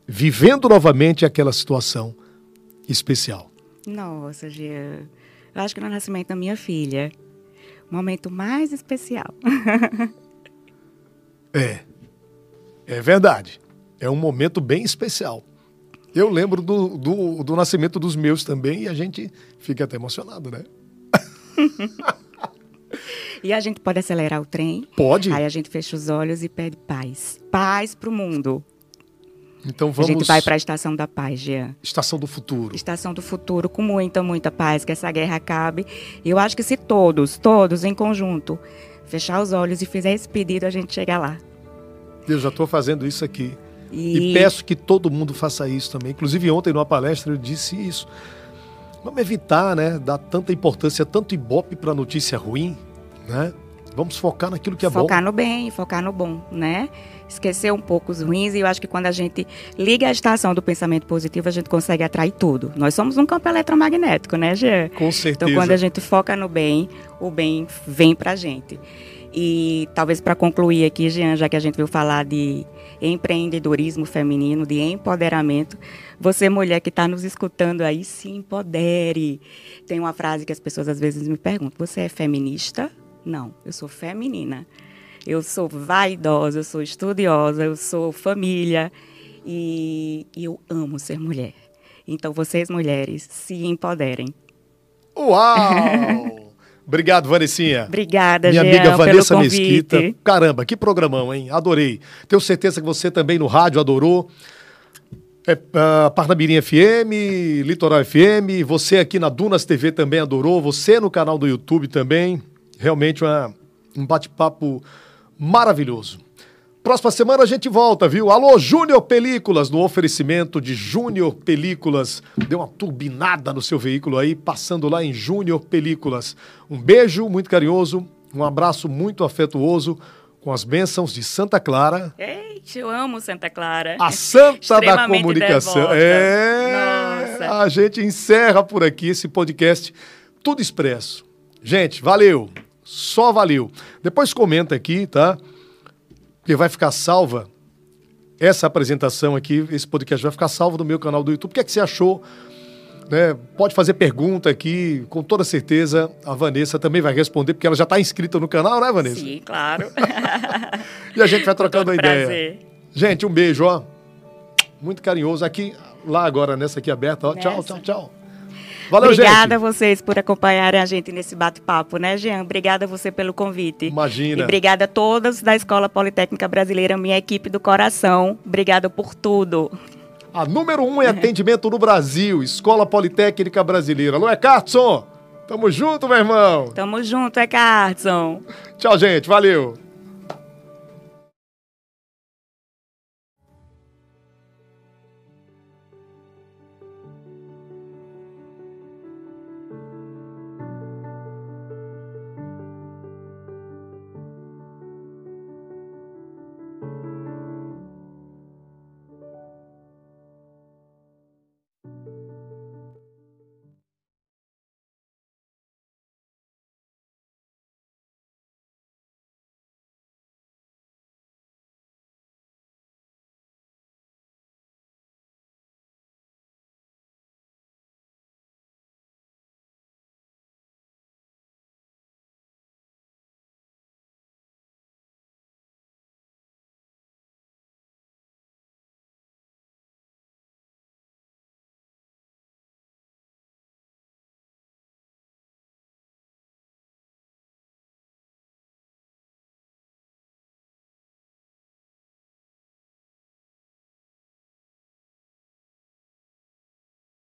vivendo novamente aquela situação especial? Nossa, Gia. Eu acho que no nascimento da minha filha momento mais especial. é. É verdade. É um momento bem especial. Eu lembro do, do, do nascimento dos meus também e a gente fica até emocionado, né? e a gente pode acelerar o trem? Pode. Aí a gente fecha os olhos e pede paz. Paz para o mundo. Então vamos. A gente vai para a Estação da Paz, Jean. Estação do Futuro. Estação do Futuro, com muita, muita paz, que essa guerra acabe. E eu acho que se todos, todos em conjunto, fechar os olhos e fizer esse pedido, a gente chega lá. Eu já estou fazendo isso aqui. E... e... peço que todo mundo faça isso também. Inclusive, ontem, numa palestra, eu disse isso. Vamos evitar, né? Dar tanta importância, tanto ibope para notícia ruim, né? Vamos focar naquilo que é focar bom. Focar no bem, focar no bom, né? Esquecer um pouco os ruins e eu acho que quando a gente liga a estação do pensamento positivo, a gente consegue atrair tudo. Nós somos um campo eletromagnético, né, Gê? Com certeza. Então, quando a gente foca no bem, o bem vem pra gente. E talvez para concluir aqui, Jean, já que a gente veio falar de empreendedorismo feminino, de empoderamento, você, mulher que está nos escutando aí, se empodere. Tem uma frase que as pessoas às vezes me perguntam: você é feminista? Não, eu sou feminina. Eu sou vaidosa, eu sou estudiosa, eu sou família e, eu amo ser mulher. Então, vocês, mulheres, se empoderem. Uau! Obrigado, Vanessinha. Obrigada, Minha Jean, amiga Vanessa Mesquita. Caramba, que programão, hein? Adorei. Tenho certeza que você também no rádio adorou. É, uh, Parnamirim FM, Litoral FM, você aqui na Dunas TV também adorou, você no canal do YouTube também. Realmente uma, um bate-papo maravilhoso. Próxima semana a gente volta, viu? Alô, Júnior Películas, no oferecimento de Júnior Películas. Deu uma turbinada no seu veículo aí, passando lá em Júnior Películas. Um beijo muito carinhoso, um abraço muito afetuoso, com as bênçãos de Santa Clara. Eita, eu amo Santa Clara. A Santa da Comunicação. Devota. É, Nossa. a gente encerra por aqui esse podcast Tudo Expresso. Gente, valeu! Só valeu. Depois comenta aqui, tá? Que vai ficar salva essa apresentação aqui, esse podcast vai ficar salvo no meu canal do YouTube. O que é que você achou né? Pode fazer pergunta aqui, com toda certeza a Vanessa também vai responder, porque ela já está inscrita no canal, né, Vanessa? Sim, claro. e a gente vai trocando Todo ideia. prazer. Gente, um beijo, ó. Muito carinhoso. Aqui, lá agora, nessa aqui aberta, ó. Tchau, Nessa. tchau, tchau. Valeu, Obrigada a gente. vocês por acompanharem a gente nesse bate-papo, né, Jean? Obrigada a você pelo convite. Imagina. E obrigada a todos da Escola Politécnica Brasileira, minha equipe do coração. Obrigada por tudo. A número um em atendimento no Brasil, Escola Politécnica Brasileira. Não é, Cartson? Tamo junto, meu irmão. Tamo junto, é Carson. Tchau, gente. Valeu.